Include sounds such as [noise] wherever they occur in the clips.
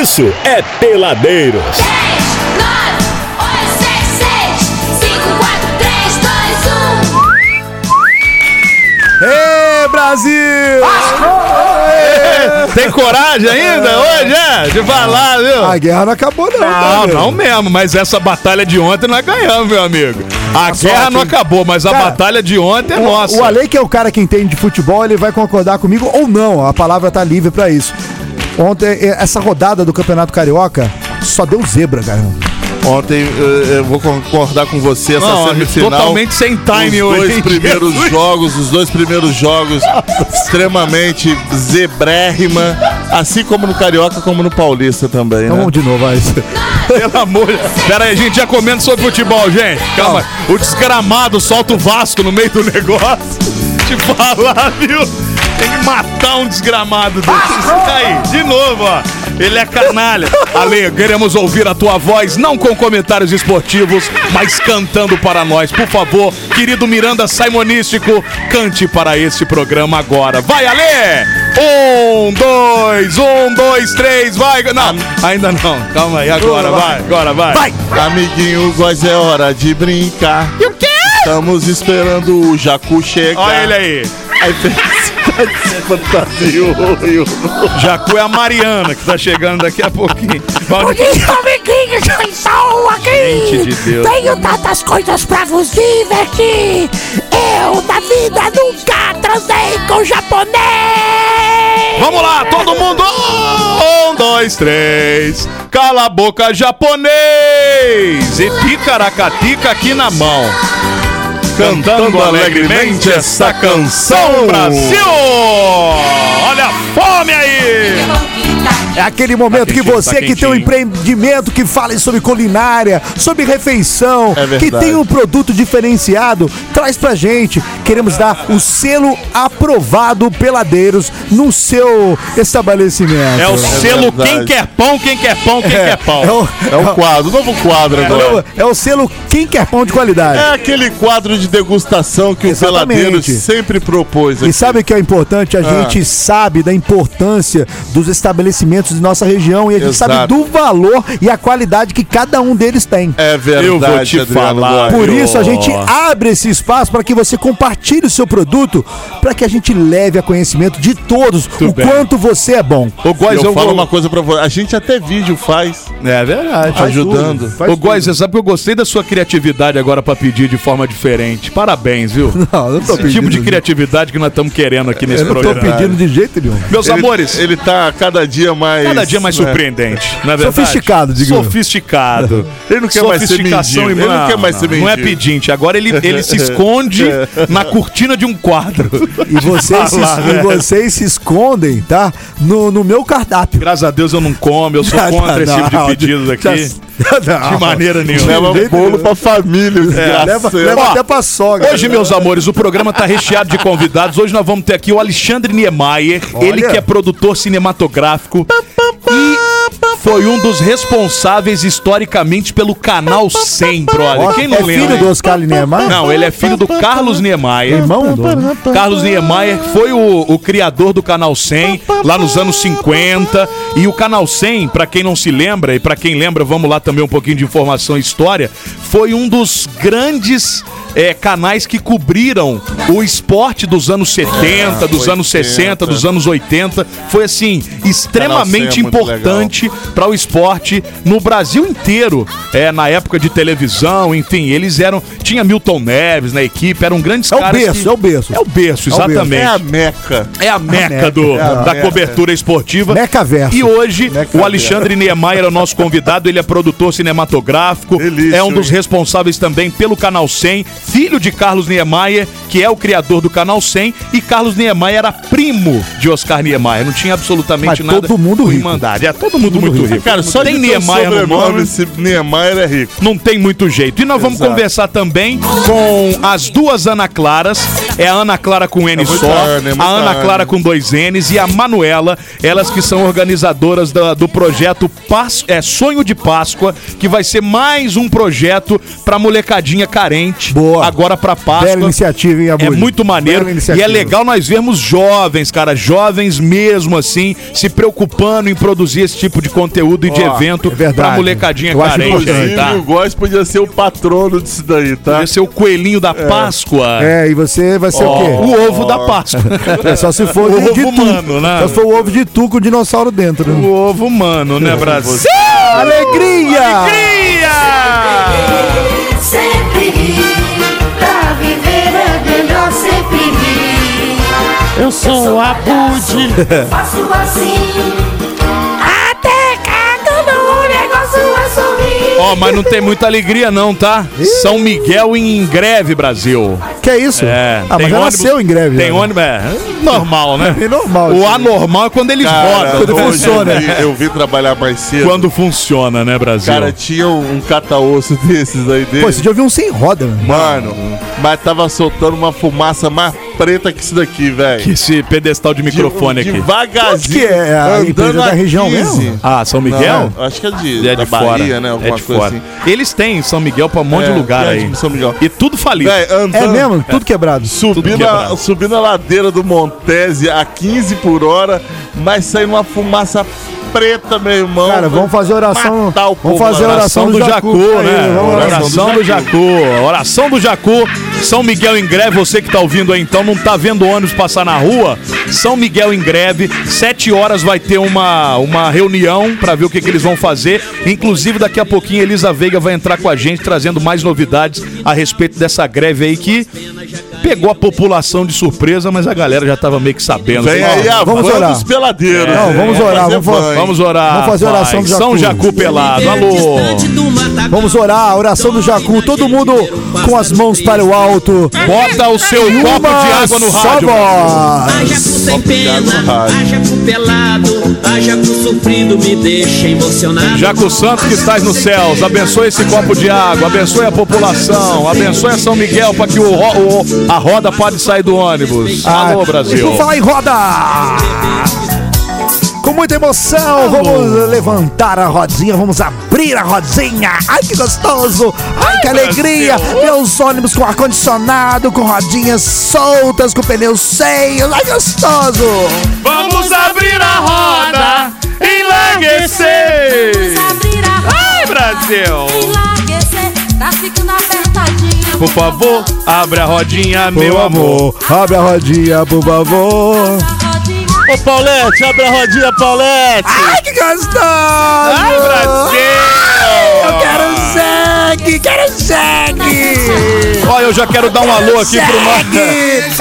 isso é Peladeiros. 10, 9, 8, 6, 6, 5, 4, 3, 2, 1. Ê, Brasil! Tem coragem ainda hoje, é? De falar, viu? A guerra não acabou, não. tá, Não, meu? não mesmo, mas essa batalha de ontem nós ganhamos, meu amigo. A sorte, guerra não acabou, mas a Cara, batalha de ontem é O- nossa. O Ale, que é o cara que entende de futebol, ele vai concordar comigo ou não. A palavra tá livre pra isso. Ontem, eh, essa rodada do Campeonato Carioca só deu zebra, cara. Ontem eu, eu vou concordar com você, essa Não, semifinal. totalmente sem time os hoje, dois hein, primeiros Jesus? jogos, os dois primeiros jogos extremamente zebrérrima, assim como no Carioca, como no Paulista também, Então né? vamos de novo, vai. Pelo amor de Pera aí, a gente já comendo sobre futebol, gente. Calma. O desgramado solta o Vasco no meio do negócio. Te falar, viu? Tem que matar um desgramado desse. Aí, de novo, ó. Ele é canalha. Ale, queremos ouvir a tua voz, não com comentários esportivos, mas cantando para nós. Por favor, querido Miranda Simonístico, cante para este programa agora. Vai, Ale! Um, dois, um, dois, três, vai! Não, ainda não. Calma aí, agora, vai, agora, vai. Vai! Amiguinho, voz é hora de brincar. E o quê? Estamos esperando o Jacu chegar. Olha ele aí. Aí. [laughs] Jacu é a Mariana que tá chegando daqui a pouquinho. Vamos- dia, amiguinhos, eu estou aqui. Gente de Deus. Tenho tantas coisas pra vos divertir. Eu, na vida, nunca transei com japonês. Vamos lá, todo mundo! Um, dois, três. Cala a boca, japonês! E ticaracatica aqui na mão. Cantando alegremente essa canção, Brasil! Olha a fome aí! É aquele momento que quentinho, você tá que tem um empreendimento que fale sobre culinária, sobre refeição, É que tem um produto diferenciado, traz pra gente. Queremos dar o selo aprovado peladeiros no seu estabelecimento. É o selo verdade. quem quer pão, quem quer pão, quem quer pão. É o, É o quadro, novo quadro é agora. é o selo quem quer pão de qualidade. É aquele quadro de degustação que Exatamente. o Peladeiros sempre propôs. E aqui. sabe o que é importante? A gente sabe da importância dos estabelecimentos de nossa região e a gente Exato. sabe do valor e a qualidade que cada um deles tem. É verdade, Eu vou te Adriano falar. Por isso a gente abre esse espaço para que você compartilhe o seu produto, para que a gente leve a conhecimento de todos o bem. quanto você é bom. Ô, Góis, eu, eu falo vou... uma coisa pra você. A gente até vídeo faz É verdade. ajudando. Faz Ô, Góis, você sabe que eu gostei da sua criatividade agora pra pedir de forma diferente. Parabéns, viu? [laughs] Não, eu não tô Esse pedindo. tipo de criatividade que nós estamos querendo aqui nesse Eu não tô programa. pedindo de jeito nenhum. Meus Ele- amores, Ele tá cada dia mais. Cada dia mais né? surpreendente, não é verdade? Sofisticado, diga eu. Sofisticado. Ele não quer mais ser Sofisticação mendigo. Ele não quer mais ser Não é mendigo. pedinte, agora ele, ele se esconde [laughs] na cortina de um quadro. E vocês, se, Falar, e né? vocês se escondem, tá? No, no meu cardápio. Graças a Deus eu não como, eu sou [laughs] contra esse tipo de pedidos aqui. [laughs] De maneira nenhuma. Leva bolo pra família, Leva, desgraçado. leva Ó, até pra sogra. Hoje, meus amores, o programa tá recheado de convidados. Hoje nós vamos ter aqui o Alexandre Niemeyer, ele que é produtor cinematográfico e foi um dos responsáveis historicamente pelo canal 100, brother. Quem não é lembra? filho do Oscar Niemeyer? Não, ele é filho do Carlos Niemeyer. Irmão do... Carlos Niemeyer foi o, o criador do Canal 100 lá nos anos 50. E o Canal 100, pra quem não se lembra, e pra quem lembra, vamos lá também um pouquinho de informação e história, foi um dos grandes é, canais que cobriram o esporte dos anos 70, dos anos 60, dos anos 80. Foi assim, extremamente é muito importante para o esporte no Brasil inteiro. É, na época de televisão, enfim, eles eram. Tinha Milton Neves na equipe, eram grandes É o caras. berço, que- é o berço. É o berço, É o berço. exatamente. É a Meca. É a meca, meca, do, é a da meca. cobertura esportiva. Mecaverso. E hoje, Mecaverso. o Alexandre Niemeyer é o nosso convidado. Ele é produtor cinematográfico. Delícia, é um dos hein? responsáveis também pelo Canal 100. Filho de Carlos Niemeyer, que é o criador do Canal 100. E Carlos Niemeyer era primo de Oscar Niemeyer. Não tinha absolutamente Mas nada todo mundo rico. irmandade. É todo mundo muito rico. Cara, só tem Niemeyer no nome. esse Niemeyer é rico. Não tem muito jeito. E nós vamos Exato. conversar também com as duas Ana Claras. É a Ana Clara com N É só, Ana, é a Ana Ana. Clara com dois N's e a Manuela, elas que são organizadoras da- do projeto Pas- é, Sonho de Páscoa, que vai ser mais um projeto pra molecadinha carente. Boa. Agora pra Páscoa. Bela iniciativa, hein, É muito maneiro e é legal nós vermos jovens, cara, jovens mesmo assim, se preocupando em produzir esse tipo de conteúdo conteúdo e de Ó, evento é verdade. pra molecadinha Eu acho carente aí, Inclusive, tá? o Góis podia ser o patrono disso daí, tá? Podia ser o coelhinho da Páscoa. É, e você vai ser o quê? O ovo da Páscoa. É só se for O de, de ovo tu. humano, né? Só se for o ovo de tu com o dinossauro dentro. né? o ovo humano, né, Brasil? Alegria! Alegria! Sempre rir, pra viver é melhor sempre rir. Eu sou a Bud. Faço assim, Ó, mas não tem muita alegria não, tá? São Miguel em greve, Brasil. Que é isso? É. ah, mas já ônibus- nasceu em greve. Tem né? ônibus, é normal, né? [laughs] É normal. O anormal é quando eles Cara, rodam. Quando hoje funciona. Eu vi, eu vi trabalhar mais cedo. Quando funciona, né, Brasil? Cara, tinha um cata-osso [laughs] desses aí dele. Pô, você já viu um sem roda, mano. Mano, mas tava soltando uma fumaça mais preta que isso daqui, velho. Que esse pedestal de microfone aqui. Devagarzinho. Que é? A empresa andando da região 15. mesmo? Ah, São Miguel? Não, acho que é de, É da de Bahia, fora. né? é Alguma de coisa fora. assim. Eles têm em São Miguel pra um monte É, de lugar é de aí. São Miguel. E tudo falido. Véi, andando, É mesmo? Tudo quebrado. Subindo Tudo a, quebrado. subindo a ladeira do Montese a 15 por hora, mas saindo uma fumaça preta, meu irmão. Cara, vamos fazer oração. Matar o Vamos povo, fazer mano. oração do Jacu, Jacu, aí, né? lá. Oração do Jacu. Oração do Jacu. São Miguel em greve. Você que tá ouvindo aí então, não tá vendo ônibus passar na rua? São Miguel em greve. Sete horas vai ter uma, uma reunião pra ver o que, que eles vão fazer. Inclusive, daqui a pouquinho, Elisa Veiga vai entrar com a gente trazendo mais novidades a respeito dessa greve aí que pegou a população de surpresa, mas a galera já tava meio que sabendo. Vem aí a Vamos orar. dos peladeiros. Não, vamos orar, vamos- hein? Vamos orar. Vamos fazer a oração do Jacu. São Jacu pelado. Alô. Vamos orar, a oração do Jacu. Todo mundo com as mãos para o alto. Bota o seu copo de água no só rádio. voz. Sem pena, haja cu pelado, haja cu sofrido, me deixa emocionado. Jaco Santos que estás nos céus, abençoe esse copo de água, abençoe a população, abençoe a São Miguel para que o, o- a roda pode sair do ônibus. Alô, Ah, E Brasil. por falar em roda! Com muita emoção, vamos levantar a rodinha, vamos abrir a rodinha. Ai, que gostoso! Ai, que alegria! Meus ônibus com ar-condicionado, com rodinhas soltas, com pneus cheios. Ai, gostoso! Vamos abrir a roda, enlarguecer. Abrir a roda, Ai, Brasil. enlarguecer, tá ficando apertadinho. Por favor, abre a rodinha, Meu amor, abre a rodinha, por favor. Ô, Paulette, abre a rodinha, Paulette. Ai, que gostoso! Ai, Brasil. Eu quero sangue, quero sangue! Ó, eu já quero dar um alô aqui pro nosso...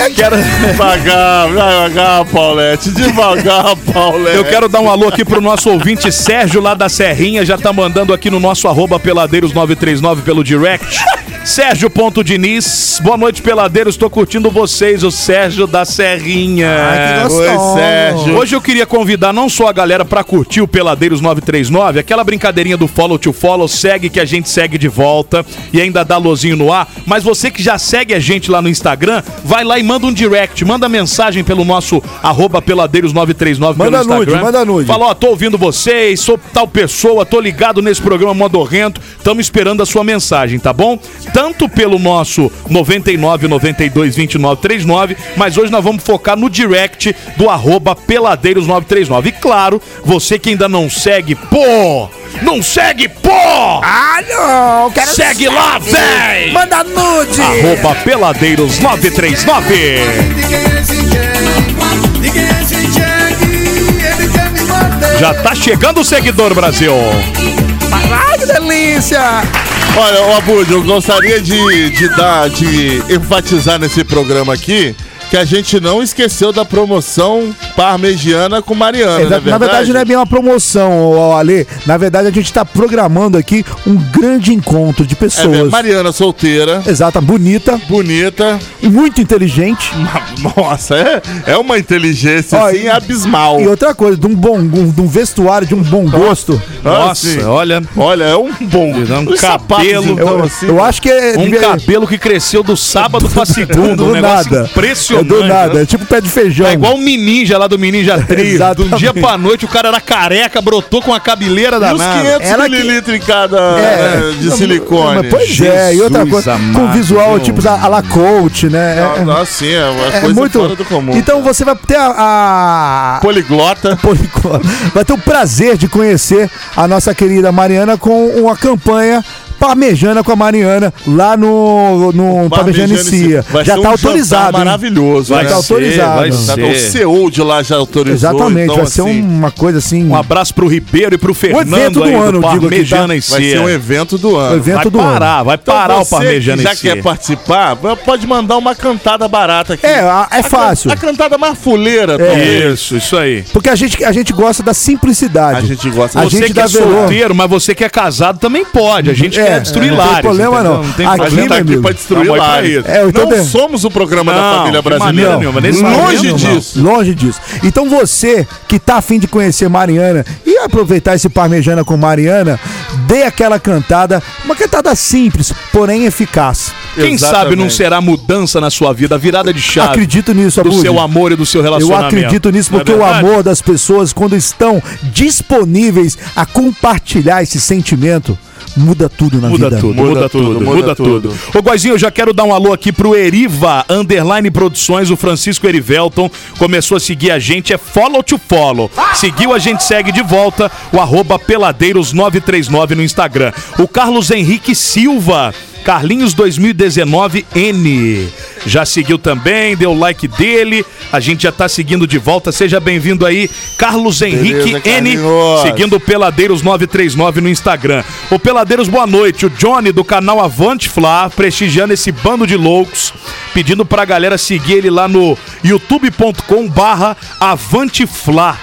[laughs] Quero... Devagar, devagar, Paulette. Devagar, [laughs] Paulette. Eu quero dar um alô aqui pro nosso ouvinte Sérgio lá da Serrinha, já tá mandando aqui no nosso arroba peladeiros939 pelo direct. Sérgio Ponto Diniz, boa noite peladeiros, tô curtindo vocês, o Sérgio da Serrinha. Ai, que Oi, gostoso! Sérgio. Hoje eu queria convidar não só a galera pra curtir o Peladeiros 939, aquela brincadeirinha do follow to follow, segue que a gente segue de volta e ainda dá lozinho no ar, mas você que já segue a gente lá no Instagram, vai lá e manda um direct, manda mensagem pelo nosso arroba peladeiros 939 Manda pelo Instagram. nude, manda nude. Fala, ó, tô ouvindo vocês, sou tal pessoa, tô ligado nesse programa Modorrento, tamo esperando a sua mensagem, tá bom? Tanto pelo nosso 99 92 29 39, mas hoje nós vamos focar no direct do arroba peladeiros 939. E claro, você que ainda não segue, pô! Não segue, pô! Ah, não! Quero Segue lá, véi! Manda nude! Arroba peladeiros 939. Já tá chegando o seguidor, Brasil. Ai, que delícia! Olha, Abud, eu gostaria de, de dar, de enfatizar nesse programa aqui que a gente não esqueceu da promoção parmegiana com Mariana, Exa- não é na verdade, não é bem uma promoção, Ale. Na verdade, a gente tá programando aqui um grande encontro de É mesmo. pessoas. Mariana solteira, Exata, bonita, bonita. muito inteligente. [laughs] Nossa, é, é uma inteligência Ó, assim e- abismal. E outra coisa, de um bom de um vestuário, de um bom gosto. Nossa, Assim, olha, Olha, é um bom. um Os cabelo. então, Eu, assim, eu acho que é. um devia- cabelo que cresceu do sábado pra [laughs] segunda, do um negócio nada. impressionante. É do nada, né? é tipo pé de feijão. É igual o Mininja lá do já [laughs] três. De um dia pra noite o cara era careca, brotou com a cabeleira E os danada. 500 Ela que- mililitros em cada É. eh, de silicone. Mas, pois é, e outra Jesus coisa, com amado, visual viu? tipo da, a la coach, né? É- é- Assim, é uma é, coisa muito. fora do comum. Então você vai ter a, a- Poliglota. [laughs] Poliglota. Vai ter o prazer de conhecer a nossa querida Mariana com uma campanha parmejana com a Mariana lá no, no Parmejana em Cia. Vai Já ser tá um autorizado. jantar hein? maravilhoso. Vai né? tá autorizado. vai Já ser. tá- O CEO de lá já autorizou. Exatamente, então, vai ser assim, uma coisa assim. Um abraço pro Ribeiro e pro Fernando evento do aí ano, do digo aqui, Parmejana tá? Vai ser um evento do o ano. evento Vai do parar, ano. vai Então parar o você Parmejana que já quer participar, pode mandar uma cantada barata aqui. É, a- é A can- fácil. A cantada mais fuleira, talvez. Isso, isso aí. Porque a gente, a gente gosta da simplicidade. A gente gosta A Você gente que é solteiro, mas você que é casado também pode. A gente É, quer destruir é, não tem lares. problema entendeu? não. tem Aqui, A gente problema. tá meu aqui amigo. pra destruir lares. isso. É, eu tô Não somos o programa da Não, família de maneira brasileira. nenhuma, nesse Longe não. disso. Longe disso. Então você que tá afim de conhecer Mariana e aproveitar esse parmejana com Mariana, dê aquela cantada, uma cantada simples, porém eficaz. Quem Exatamente. sabe não será mudança na sua vida, virada de chave Acredito nisso, do Abud. seu amor e do seu Eu relacionamento. acredito nisso Não é porque o amor das pessoas, quando estão disponíveis a compartilhar esse sentimento, muda tudo na Muda vida. tudo, muda, Muda tudo, tudo, muda, muda tudo. tudo. Ô, Guazinho, eu já quero dar um alô aqui pro Eriva Underline Produções, o Francisco Erivelton começou a seguir a gente, é follow to follow. Seguiu, a gente segue de volta, o arroba peladeiros939 no Instagram. O Carlos Henrique Silva, Carlinhos 2019N. Já seguiu também, deu o like dele. A gente já tá seguindo de volta. Seja bem-vindo aí, Carlos Henrique Beleza, N. Seguindo o Peladeiros 939 no Instagram. O Peladeiros, boa noite. O Johnny do canal Avante Fla, prestigiando esse bando de loucos, pedindo pra galera seguir ele lá no youtube.com barra Avante Fla.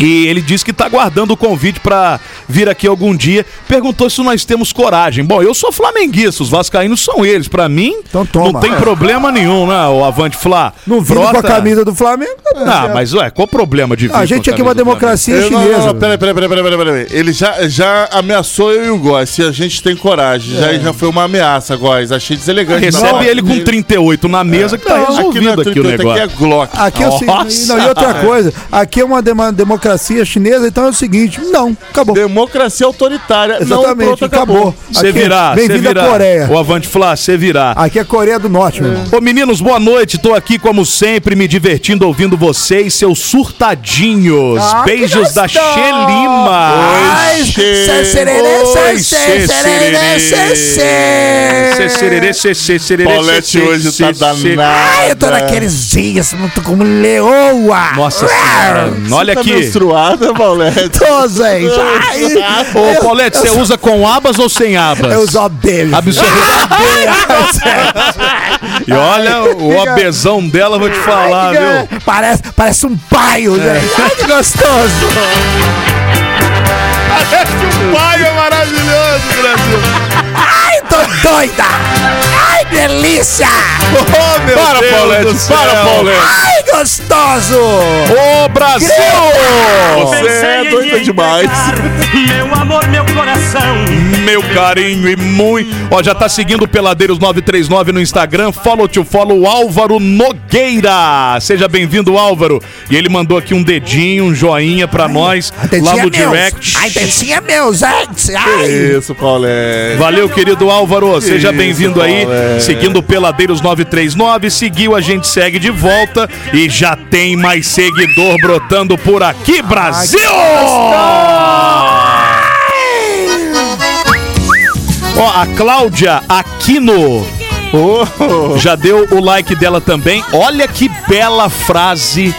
E ele disse que tá aguardando o convite pra vir aqui algum dia. Perguntou se nós temos coragem. Bom, eu sou flamenguista, os vascaínos são eles. Pra mim, Então toma. não tem problema nenhum, né, o Avante Fla. Não vindo com a camisa do Flamengo. tá Ah, certo. mas ué, qual o problema de vir A com gente aqui é uma democracia Eu- não, chinesa. não, não, peraí, peraí, peraí, peraí, peraí, peraí. Ele já, já ameaçou eu e o Góis. Se a gente tem coragem. Já, já foi uma ameaça, Góis. Achei deselegante. Recebe Não, ele com 38 na mesa que tá Aqui não resolvido é aqui, o 38, negócio. aqui é Glock. Aqui é o seguinte, Nossa! não, e outra coisa, aqui é uma dema- democracia chinesa, então é o seguinte, não, acabou. Democracia autoritária. Exatamente, não, pronto, acabou. Você Aqui, virá, Bem-vindo à. Coreia. O Avante Flá, você virá. Aqui é Coreia do Norte, meu irmão. Ô meninos, boa noite. Tô aqui como sempre, me divertindo ouvindo vocês, seus surtadinhos. Ah, Beijos da! Xelima. Oi, sererê, Paulette hoje tá cê. danado. Ai, eu tô naqueles dias, muito como leoa. Nossa senhora. Olha Tá aqui. Menstruada, Paulette? Tô, gente. Ai, Ô, Paulette, você usa com abas ou sem abas? eu uso abelha. Absorvente. E olha, o abezão dela, vou te falar, viu? Parece, parece um paio, gente. Ai, que gostoso. O pai é maravilhoso, Brasil. Ai, tô doida. Ai, delícia. Oh, meu Para, Deus Paulette, do céu. para, Paulette. Ai, gostoso. Ô, Brasil! Você é doida demais. Meu amor, meu coração. Meu carinho e muito. Ó, já tá seguindo o Peladeiros 939 no Instagram. Follow to follow Álvaro Nogueira. Seja bem-vindo, Álvaro. E ele mandou aqui um dedinho, um joinha pra nós lá no direct. Ai, dentinha meu, gente. Ai. Isso, Paulette. Valeu, querido Álvaro. Seja Isso, bem-vindo aí. Paulette. Seguindo Peladeiros 939. Seguiu, a gente segue de volta. E já tem mais seguidor brotando por aqui, Brasil! Ó, a Cláudia Aquino Oh, já deu o like dela também. Olha que bela frase.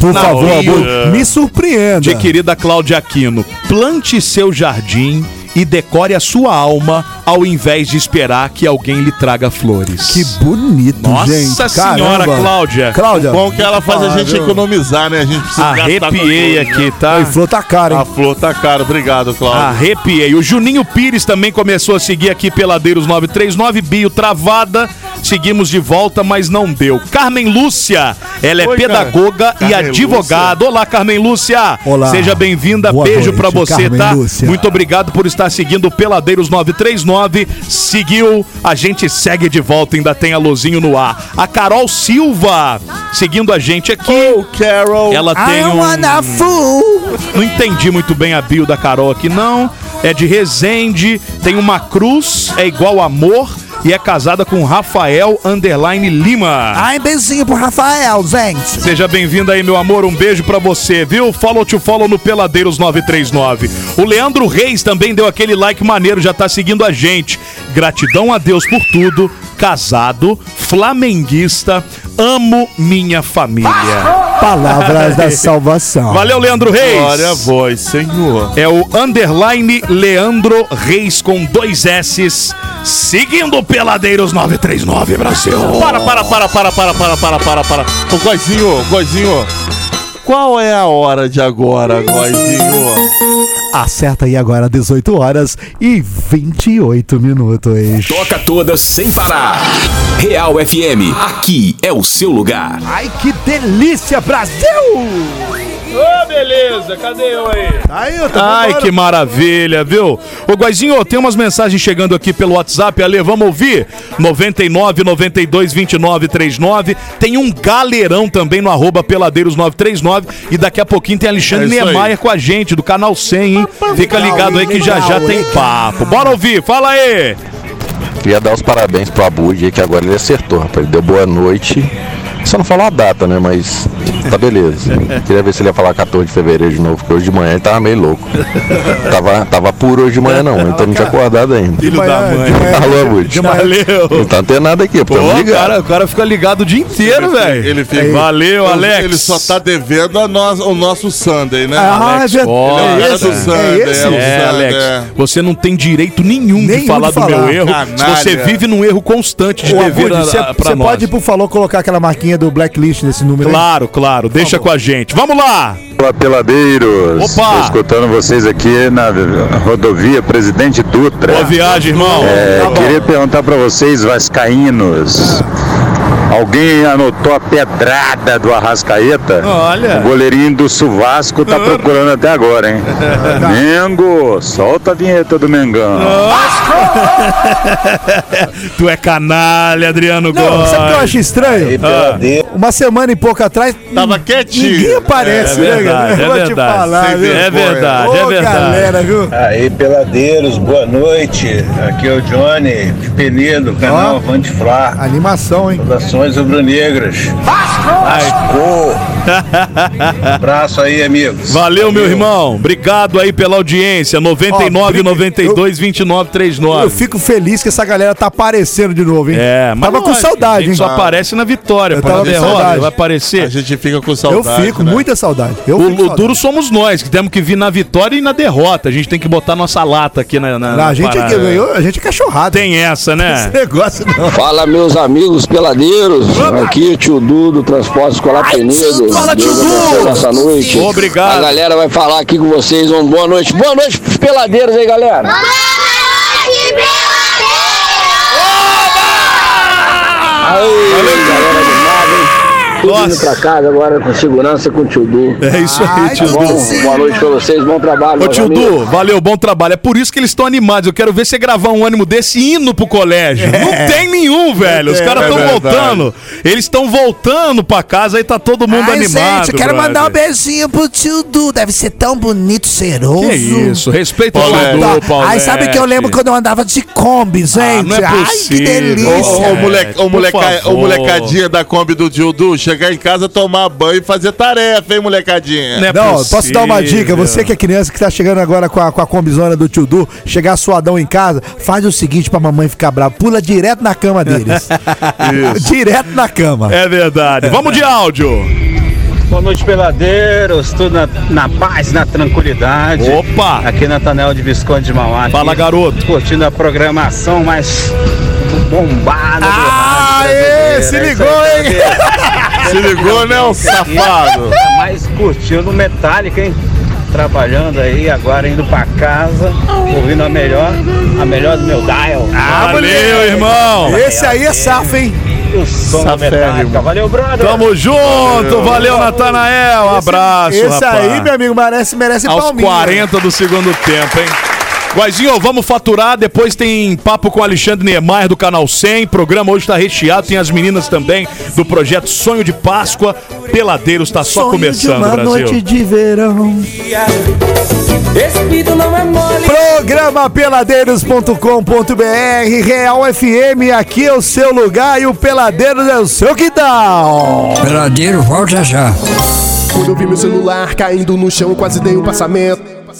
Por favor, amor, me surpreenda. de querida Cláudia Aquino. Plante seu jardim e decore a sua alma ao invés de esperar que alguém lhe traga flores. Que bonito, Nossa gente. senhora, Caramba. Cláudia. Cláudia. bom que ela faz a gente viu? economizar, né? A gente precisa gastar Arrepiei tudo, aqui, tá? E flor tá caro, A hein? flor tá cara. Obrigado, Cláudio. Arrepiei. O Juninho Pires também começou a seguir aqui Peladeiros 939, Bio Travada. Seguimos de volta, mas não deu. Carmen Lúcia, ela é Oi, pedagoga cara. e Carmen advogada. Olá, Carmen Lúcia. Olá. Seja bem-vinda. Beijo pra você, Carmen tá? Lúcia. Muito obrigado por estar seguindo o Peladeiros 939. Seguiu, a gente segue de volta, ainda tem a luzinho no ar. A Carol Silva, seguindo a gente aqui. Oh, Carol. Ela tem I um... fool. Não entendi muito bem a bio da Carol aqui, não. É de Resende, tem uma cruz, é igual amor e é casada com Rafael Underline Lima. Ai, beijinho pro Rafael, gente. Seja bem-vindo aí, meu amor. Um beijo pra você, viu? Follow to follow no Peladeiros 939. O Leandro Reis também deu aquele like maneiro, já tá seguindo a gente. Gratidão a Deus por tudo. Casado, flamenguista, amo minha família. Palavras da [laughs] salvação. Valeu, Leandro Reis. Glória a voz, Senhor. É o underline Leandro Reis com dois S's, seguindo o Peladeiros 939 Brasil. Para, para, para, para, para, para, para, para, para. Ô, Goizinho, Goizinho. Qual é a hora de agora, Goizinho? Acerta aí agora 18 horas e 28 minutos. Toca todas sem parar. Real FM, aqui é o seu lugar. Ai, que delícia, Brasil! Ô, beleza, cadê eu aí? Aí, eu tô Ai, vambora. que maravilha, viu? Ô, Guazinho, tem umas mensagens chegando aqui pelo WhatsApp, Ale, vamos ouvir? 99 92 29 39. Tem um galerão também no arroba peladeiros 939. E daqui a pouquinho tem Alexandre É aí. Niemeyer com a gente, do canal 100, hein? Fica ligado aí que já já tem papo. Bora ouvir, fala aí! Queria dar os parabéns pro Abud, que agora ele acertou, rapaz. Ele deu boa noite. Só não falou a data, né? Mas tá beleza. Queria ver se ele ia falar 14 de fevereiro de novo, porque hoje de manhã ele tava meio louco. Tava, tava puro hoje de manhã não, então não tinha acordado ainda. Filho da mãe. de. Alô, Abud. Valeu! Não tá antenado aqui, pô. Cara, o cara fica ligado o dia inteiro, velho. Ele fica. Valeu, Alex. Ele só tá devendo a nós, o nosso Sunday, né? Ah, Alex? é verdade. Ó, Ele é o cara esse? do Sunday, É esse? é o É, Sunday, Alex, é. você não tem direito nenhum, de Nenhum falar de do falar. meu erro. Canalha. Você vive num erro constante de Ô, dever Abud, a- você a- pra você nós. pode, por favor, colocar aquela marquinha do blacklist nesse número aí? Claro, claro, deixa com a gente. Vamos lá! Olá, peladeiros. Opa! Tô escutando vocês aqui na rodovia Presidente Dutra. Boa viagem, irmão. É, Tá queria perguntar pra vocês, vascaínos. Alguém anotou a pedrada do Arrascaeta? Olha. O goleirinho do Suvasco tá procurando até agora, hein? [laughs] Mengo, solta a vinheta do Mengão. [laughs] tu é canalha, Adriano Não, Góes. sabe o que eu acho estranho? Ah, Uma semana e pouco atrás. Tava quietinho. Ninguém aparece, É né, verdade, cara? é Eu Vou te verdade. falar, Sem viu? é verdade, Ô, é verdade. galera, viu? Aí, peladeiros, boa noite. Aqui é o Johnny Penido, canal Ó. Vante Flá. Animação, hein? Saudações rubro-negras. Vasco! [laughs] Abraço aí, amigos. Valeu, meu irmão. Obrigado aí pela audiência. 99 Ó, 92 29 Eu 39. fico feliz que essa galera tá aparecendo de novo, hein? É, mas Tava com lógico, saudade, a gente hein? só aparece na vitória, Eu para na com derrota, saudade. vai aparecer. A gente fica com Eu saudade. fico, né? muita saudade. Eu O, o saudade. duro somos nós, que temos que vir na vitória e na derrota. A gente tem que botar nossa lata aqui na. na, na a gente parada. ganhou, a gente é cachorrado. Tem essa, né? Esse negócio não. Fala, meus amigos peladeiros. Aqui é o tio Du do Transporte Escolar Penedo. fala, tio Du! noite. Obrigado. A galera vai falar aqui com vocês. Uma boa noite. Boa noite pros peladeiros aí, galera. Aí, galera animada, hein? Tudo indo Nossa. pra casa agora com segurança com o tio Du. É isso aí, Ai, tio Du. Bom, boa noite pra vocês, bom trabalho. Ô tio amigos. Du, valeu, bom trabalho. É por isso que eles estão animados. Eu quero ver você gravar um ânimo desse indo pro colégio. Não tem nenhum, velho. Os caras é estão verdade. voltando. Eles estão voltando pra casa e tá todo mundo Ai, animado. gente, eu quero brother. mandar um beijinho pro tio Du. Deve ser tão bonito, cheiroso. Que isso, respeita o Paulo, tio Tá. Du, Paulo. Ai, sabe que eu lembro quando eu andava de Kombi, gente? não é Ai, que possível. Ô, delícia. ô, moleque, ô, por moleca, molecadinha da Kombi do Dildu, chegar em casa, tomar banho e fazer tarefa, hein, molecadinha? Não é Não, posso dar uma dica? Você que é criança que tá chegando agora com a, com a combizona do tio Du, chegar suadão em casa, faz o seguinte pra mamãe ficar brava. Pula direto na cama deles. [laughs] direto na cama. É verdade. Vamos de áudio. Boa noite, peladeiros. Tudo na, na paz, na tranquilidade. Opa! Aqui na Tanel de Visconde de Mauá. Fala, aqui, garoto. Curtindo a programação mais bombada do Ah, rádio ê, brasileiro. se É ligou, hein? peladeiros. Se ligou, né, o safado? Tá mais curtindo Metallica, hein? trabalhando aí, agora indo pra casa, ouvindo a melhor, a melhor do meu dial. Ah, Valeu, irmão. Esse aí é safo, hein? O som metálica. Valeu, brother. Tamo junto, valeu, Natanael. Um abraço, Esse rapaz. aí, meu amigo, merece, merece Aos palminha. 40 do segundo tempo, hein? Guazinho, vamos faturar. Depois tem papo com o Alexandre Niemeyer do Canal 100. O programa hoje tá recheado. Tem as meninas também do projeto Sonho de Páscoa. Peladeiros tá só Sonho começando, de uma Brasil. noite de verão. Espírito não é mole. Programa peladeiros.com.br Real FM, aqui é o seu lugar e o Peladeiros é o seu quintal. Peladeiro, volta já. Quando eu vi meu celular caindo no chão, quase dei um passamento.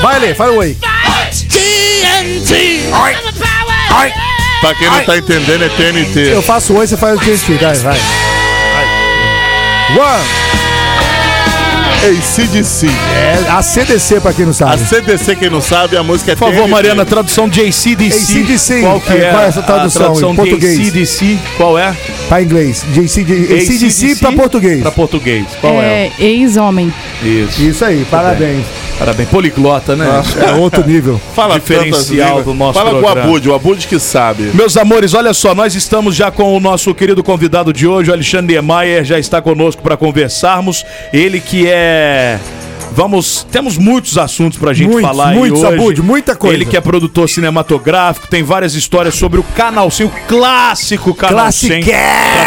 Vai, Lê, fala oi. Pra quem não tá entendendo, é TNT. Eu faço oi, você faz o TNT. Vai, vai. One. ACDC. É a CDC, pra quem não A sabe. CDC, quem não sabe, a música é Por favor, TNT. Mariana, tradução de ACDC. AC/DC. Qual que É, é? qual é essa tradução a tradução em português? de ACDC, qual é? Pra inglês. JC, ACDC pra português. Pra português. Qual é? É, ex-homem. Isso. Isso aí, parabéns. Parabéns. Poliglota, né? É outro nível. [laughs] Fala Diferencial tantas do nosso Fala com o programa. Abud, o Abud que sabe. Meus amores, olha só, nós estamos já com o nosso querido convidado de hoje, o Alexandre Niemeyer, já está conosco para conversarmos. Ele que é. Vamos, temos muitos assuntos pra gente Muitos, falar muitos, aí hoje. Abud, muita coisa. Ele que é produtor cinematográfico, tem várias histórias sobre o Canal 100, o clássico Canal 100 pra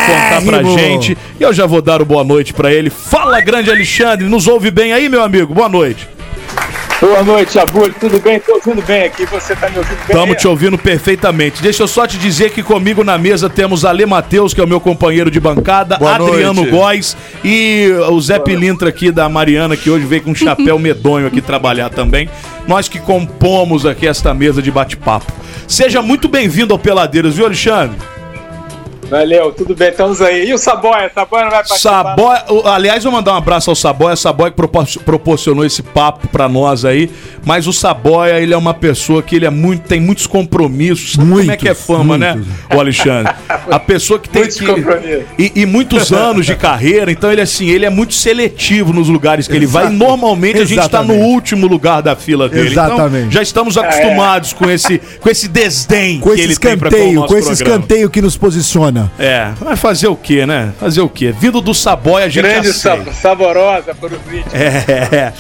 contar pra gente. E eu já vou dar o boa noite pra ele. Fala, grande Alexandre, nos ouve bem aí, meu amigo? Boa noite. Boa noite, Abulho. Tudo bem? Tô ouvindo bem aqui. Você tá me ouvindo bem? Estamos te ouvindo perfeitamente. Deixa eu só te dizer que comigo na mesa temos Ale Matheus, que é o meu companheiro de bancada, Boa Adriano noite. Góes e o Zé Pilintra aqui da Mariana, que hoje veio com um chapéu [laughs] medonho aqui trabalhar também. Nós que compomos aqui esta mesa de bate-papo. Seja muito bem-vindo ao Peladeiros, viu, Alexandre? Valeu, tudo bem, estamos aí. E o Saboia? Saboia não vai participar? Saboia, aliás, vou mandar um abraço ao Saboia, Saboia que propor- proporcionou esse papo pra nós aí. Mas o Saboia, ele é uma pessoa que ele é muito, tem muitos compromissos. Sabe como é que é fama, né, o Alexandre? A pessoa que tem Muitos que, compromissos. e, e muitos anos de carreira, então ele assim, ele é muito seletivo nos lugares que ele vai. E normalmente a gente tá no Exatamente. último lugar da fila dele. Exatamente. Então, já estamos acostumados com esse com esse desdém Com que esse ele tem pra com o escanteio, nosso com esse programa. escanteio que nos posiciona. É, vai fazer o quê, né? Fazer o quê? Vindo do Saboia, a gente Grande aceita. saborosa para o vídeo. É.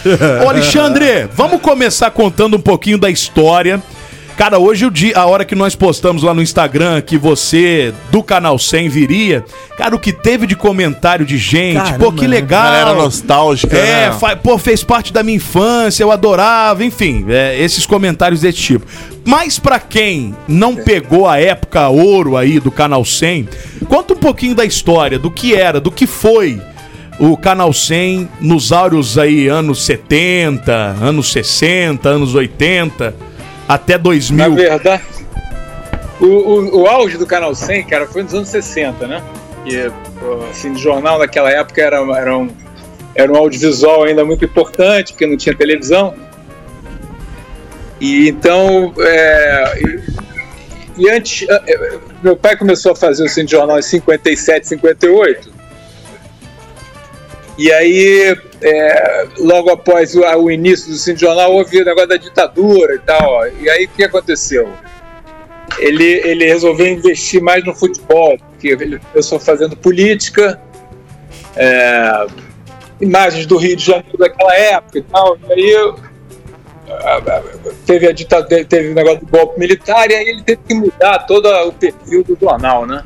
Ô, Alexandre, vamos começar contando um pouquinho da história. Cara, hoje o dia, a hora que nós postamos lá no Instagram que você do canal 100 viria, cara, o que teve de comentário de gente, Caramba, pô, que legal. Galera nostálgica, É, né? fa- pô, fez parte da minha infância, eu adorava, enfim, é, esses comentários desse tipo. Mas pra quem não pegou a época ouro aí do Canal 100, conta um pouquinho da história, do que era, do que foi o Canal 100 nos áureos aí anos 70, anos 60, anos 80, até Na 2000. verdade, o, o, o auge do Canal 100, cara, foi nos anos 60, né? E, assim, o jornal naquela época era, era, um, era um audiovisual ainda muito importante, porque não tinha televisão. E então, é, e, e antes, é, é, meu pai começou a fazer o Cine Jornal em 57, 58. E aí, é, logo após o, o início do Cine Jornal, houve o negócio da ditadura e tal. E aí, o que aconteceu? Ele, ele resolveu investir mais no futebol, porque ele começou fazendo política, é, imagens do Rio de Janeiro daquela época e tal. E aí, teve a ditadura, teve o negócio do golpe militar, e aí ele teve que mudar todo o perfil do jornal, né?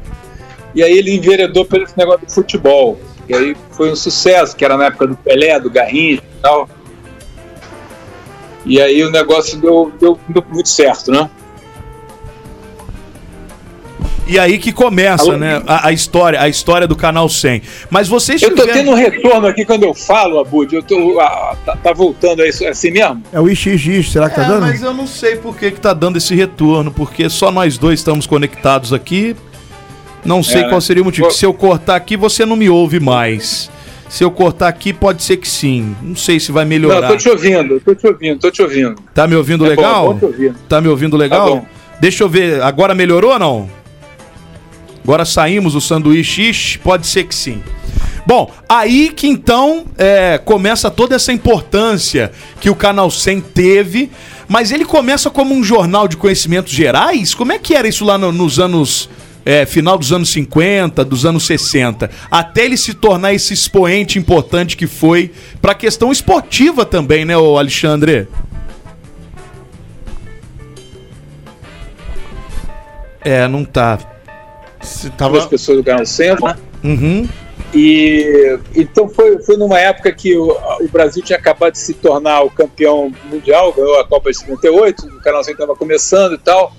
E aí ele enveredou pelo negócio do futebol. E aí foi um sucesso, que era na época do Pelé, do Garrincha e tal. E aí o negócio deu, deu, deu muito certo, né? E aí que começa, Alô? né, a, a história, a história do Canal 100. Mas vocês Eu tô tiveram- tendo um retorno aqui quando eu falo, Abud. Eu tô, ah, tá, tá voltando aí, assim mesmo? É o IXX, será que tá É, dando? mas eu não sei por que que tá dando esse retorno, porque só nós dois estamos conectados aqui. Não sei É, qual seria o motivo. Vou- Se eu cortar aqui, você não me ouve mais. Se eu cortar aqui, pode ser que sim. Não sei se vai Não, melhorar. tô te ouvindo, tô te ouvindo, tô te ouvindo. Tá me ouvindo É bom, legal? é bom te ouvir. Tá me ouvindo legal? Tá bom. Deixa eu ver. Agora melhorou ou não? Agora saímos o sanduíche, ixi, pode ser que sim. Bom, aí que então é, começa toda essa importância que o Canal 100 teve, mas ele começa como um jornal de conhecimentos gerais? Como é que era isso lá no- nos anos. É, final dos anos 50, dos anos 60, até ele se tornar esse expoente importante que foi pra questão esportiva também, né, ô Alexandre? É, não tá. Você Duas pessoas do Canal Centro, né? Uhum. E então foi, foi numa época que o, o Brasil tinha acabado de se tornar o campeão mundial, ganhou a Copa de 58, o Canal 100 estava começando e tal.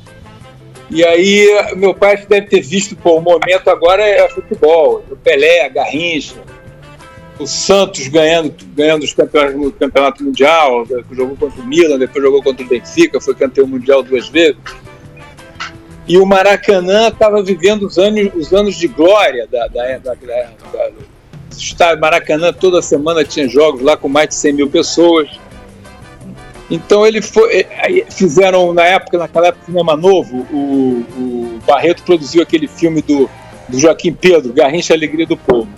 E aí meu pai deve ter visto, pô, o momento agora é futebol, o Pelé, a Garrincha, o Santos ganhando, ganhando os campeões no campeonato mundial, jogou contra o Milan, depois jogou contra o Benfica, foi campeão mundial duas vezes. E o Maracanã estava vivendo os anos, os anos de glória da, da, da, da, da do Maracanã. Toda semana tinha jogos lá com mais de 100 mil pessoas. Então ele foi. eh, Fizeram na época, naquela época, cinema novo. O, o Barreto produziu aquele filme do, do Joaquim Pedro, Garrincha Alegria do Povo.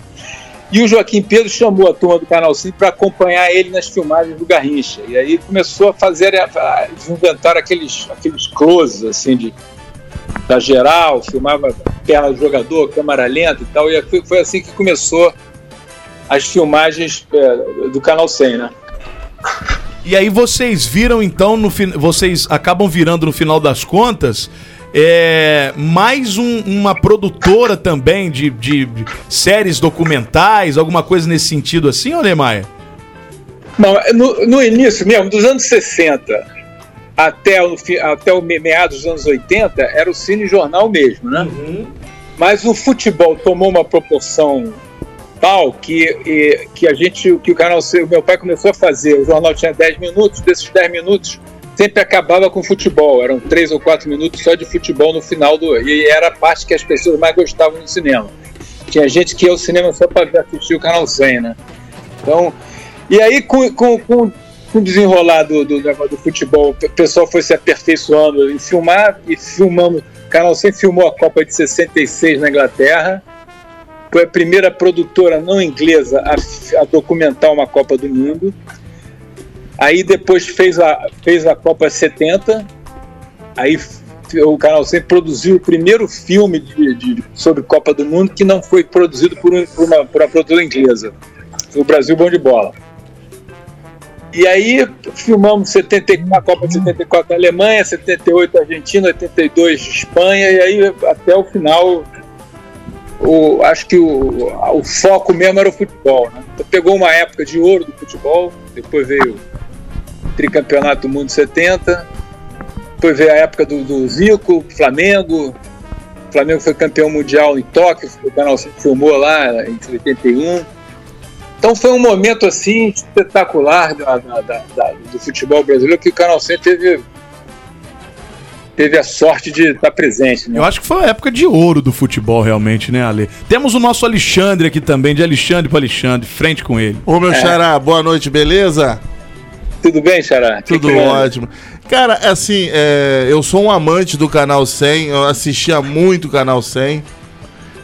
E o Joaquim Pedro chamou a turma do Canal 5 para acompanhar ele nas filmagens do Garrincha. E aí começou a fazer, a, a, eles inventaram aqueles, aqueles closes assim de da geral, filmava perna do jogador, câmara lenta e tal. E foi, foi assim que começou as filmagens é, do Canal 100, né? E aí vocês viram então no fin... vocês acabam virando no final das contas é, mais um- uma produtora também de, de séries documentais, alguma coisa nesse sentido assim, Neymar? Não, no, no início mesmo, dos anos 60 até o, até o me- meados dos anos 80, era o cine jornal mesmo, né? Mas o futebol tomou uma proporção tal que, que a gente, que o canal, o meu pai começou a fazer, o jornal tinha 10 minutos, desses 10 minutos sempre acabava com futebol, eram 3 ou 4 minutos só de futebol no final do, e era a parte que as pessoas mais gostavam no cinema. Tinha gente que ia ao cinema só para assistir o canal 100, né? Então, e aí, com, com, com, com o desenrolar do, do, do futebol, o pessoal foi se aperfeiçoando em filmar e filmamos. O Canal 100 filmou a Copa de 66 na Inglaterra. Foi a primeira produtora não inglesa a, a documentar uma Copa do Mundo. Aí depois fez a, fez a Copa 70. Aí o Canal 100 produziu o primeiro filme de, de- sobre Copa do Mundo que não foi produzido por, um- por uma, por uma produtora inglesa. O Brasil Bom de Bola. E aí filmamos 74, a Copa de 74 na Alemanha, 78 Argentina, 82 Espanha, e aí até o final o, acho que o, o foco mesmo era o futebol. Né? Então, pegou uma época de ouro do futebol, depois veio o tricampeonato do mundo 70, depois veio a época do, do Zico, Flamengo. O Flamengo foi campeão mundial em Tóquio, o canal filmou lá em 81. Então foi um momento assim espetacular da- da- da- do futebol brasileiro que o Canal 100 teve, teve a sorte de estar presente. Né? Eu acho que foi a época de ouro do futebol, realmente, né, Ale? Temos o nosso Alexandre aqui também, de Alexandre para Alexandre, frente com ele. Ô, meu É. xará, boa noite, beleza? Tudo bem, Xará? Que Tudo que é? ótimo. Cara, assim, é, eu sou um amante do Canal 100, eu assistia muito o Canal 100.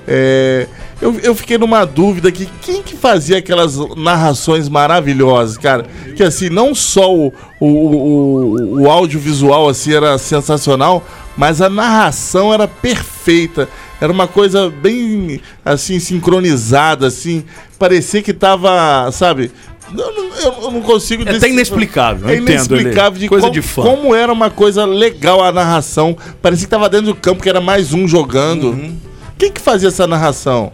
É, Eu, eu fiquei numa dúvida aqui, quem que fazia aquelas narrações maravilhosas, cara? Que assim, não só o, o, o, o audiovisual assim era sensacional, mas a narração era perfeita. Era uma coisa bem assim, sincronizada, assim. Parecia que tava, sabe? Eu, não- eu- não consigo É até inexplicável, eu É entendo, inexplicável de Coisa como, de fã. como era uma coisa legal a narração. Parecia que tava dentro do campo, que era mais um jogando. Uhum. Quem que fazia essa narração?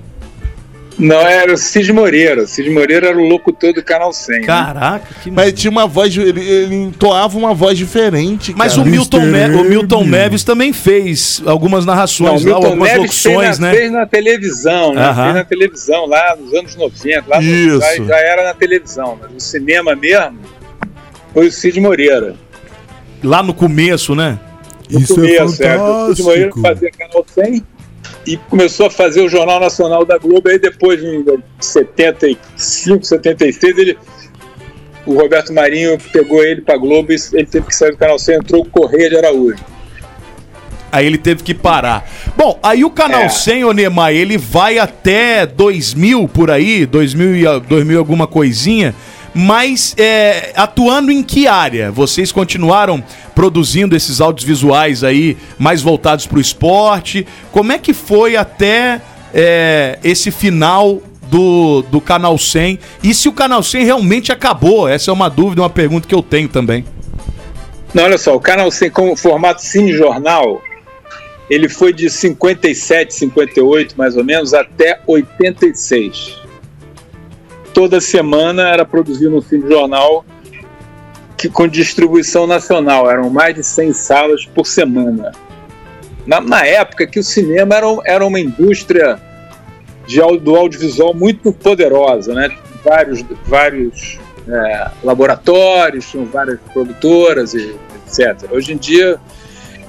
Não, era o Cid Moreira. O Cid Moreira era o locutor do Canal 100. né? Caraca, que Mas tinha uma voz, ele, ele entoava uma voz diferente. Mas cara. o Milton, Me- o Milton Neves também fez algumas Não, narrações lá, Milton algumas Neves fez locuções, na, né? fez na televisão, né? Fez na televisão lá nos anos 90. Lá no- Isso. já, já era na televisão, mas no cinema mesmo foi o Cid Moreira. Lá no começo, né? No Isso é começo, é. O Cid Moreira fantástico. fazia Canal 100 e começou a fazer o Jornal Nacional da Globo. Aí depois, em 75, 76, ele, o Roberto Marinho pegou ele pra Globo e ele teve que sair do Canal 100 entrou o Correia de Araújo. Aí ele teve que parar. Bom, aí o canal É. 100, ô Neymar, ele vai até 2000 por aí, 2000 e a- 2000 alguma coisinha, mas é, atuando em que área? Vocês continuaram produzindo esses audiovisuais aí mais voltados para o esporte? Como é que foi até é, esse final do, do Canal 100? E se o Canal 100 realmente acabou? Essa é uma dúvida, uma pergunta que eu tenho também. Não, olha só, o Canal 100 com o formato Cine Jornal, ele foi de 57, 58 mais ou menos, até 86. Toda semana era produzido um Cine Jornal que, com distribuição nacional, eram mais de 100 salas por semana. Na, na época que o cinema era, era uma indústria de, do audiovisual muito poderosa, né? Vários, vários é, laboratórios, várias produtoras e etc. Hoje em dia,